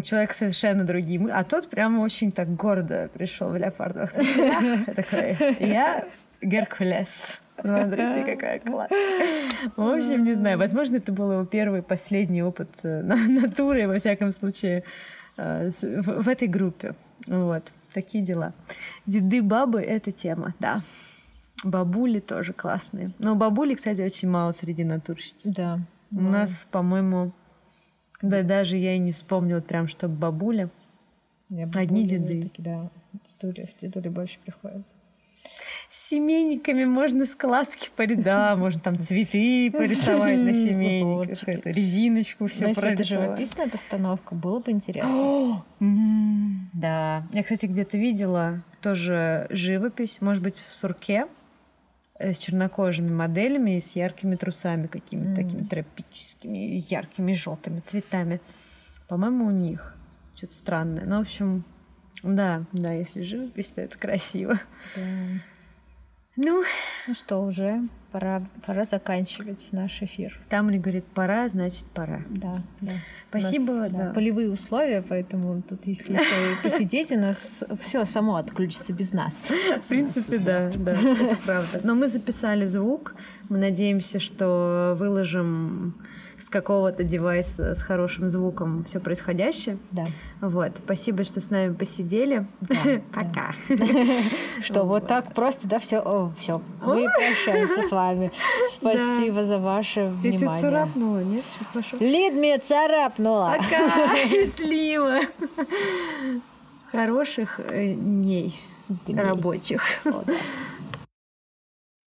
человек совершенно другим, а тот прямо очень так гордо пришел в леопардовых. Я Геркулес. Смотрите, какая классная. В общем, не знаю, возможно, это был его первый, последний опыт э, натуры, во всяком случае, э, в этой группе. Вот, такие дела. Деды, бабы — это тема, да. Бабули тоже классные. Но бабули, кстати, очень мало среди натурщиц. Да. У нас, по-моему, да даже я и не вспомнила прям, что бабуля. Одни деды. Таки, да, дедули, дедули больше приходят. С семейниками можно складки по рядам, можно там цветы порисовать на семейниках, это, резиночку все если это живописная постановка, было бы интересно. Да. Я, кстати, где-то видела тоже живопись, может быть, в сурке э, с чернокожими моделями и с яркими трусами какими-то такими тропическими, яркими желтыми цветами. По-моему, у них что-то странное. Ну, в общем, да, да, если живопись, то это красиво. Да. Ну, Ну что, уже пора, пора заканчивать наш эфир. там ли говорит, пора, значит, пора. Да, да. Спасибо, У нас, да. полевые условия, поэтому тут, если посидеть, у нас все само отключится без нас. В принципе, да, да, это правда. Но мы записали звук. Мы надеемся, что выложим с какого-то девайса с хорошим звуком все происходящее. Да. Вот. Спасибо, что с нами посидели. Пока. Что вот так просто, да, все, все. Мы прощаемся с вами. Спасибо за ваше Я внимание. царапнула, нет? Всё хорошо. Лид меня царапнула. Пока, Слива. Хороших э, дней Дней. рабочих. О, да.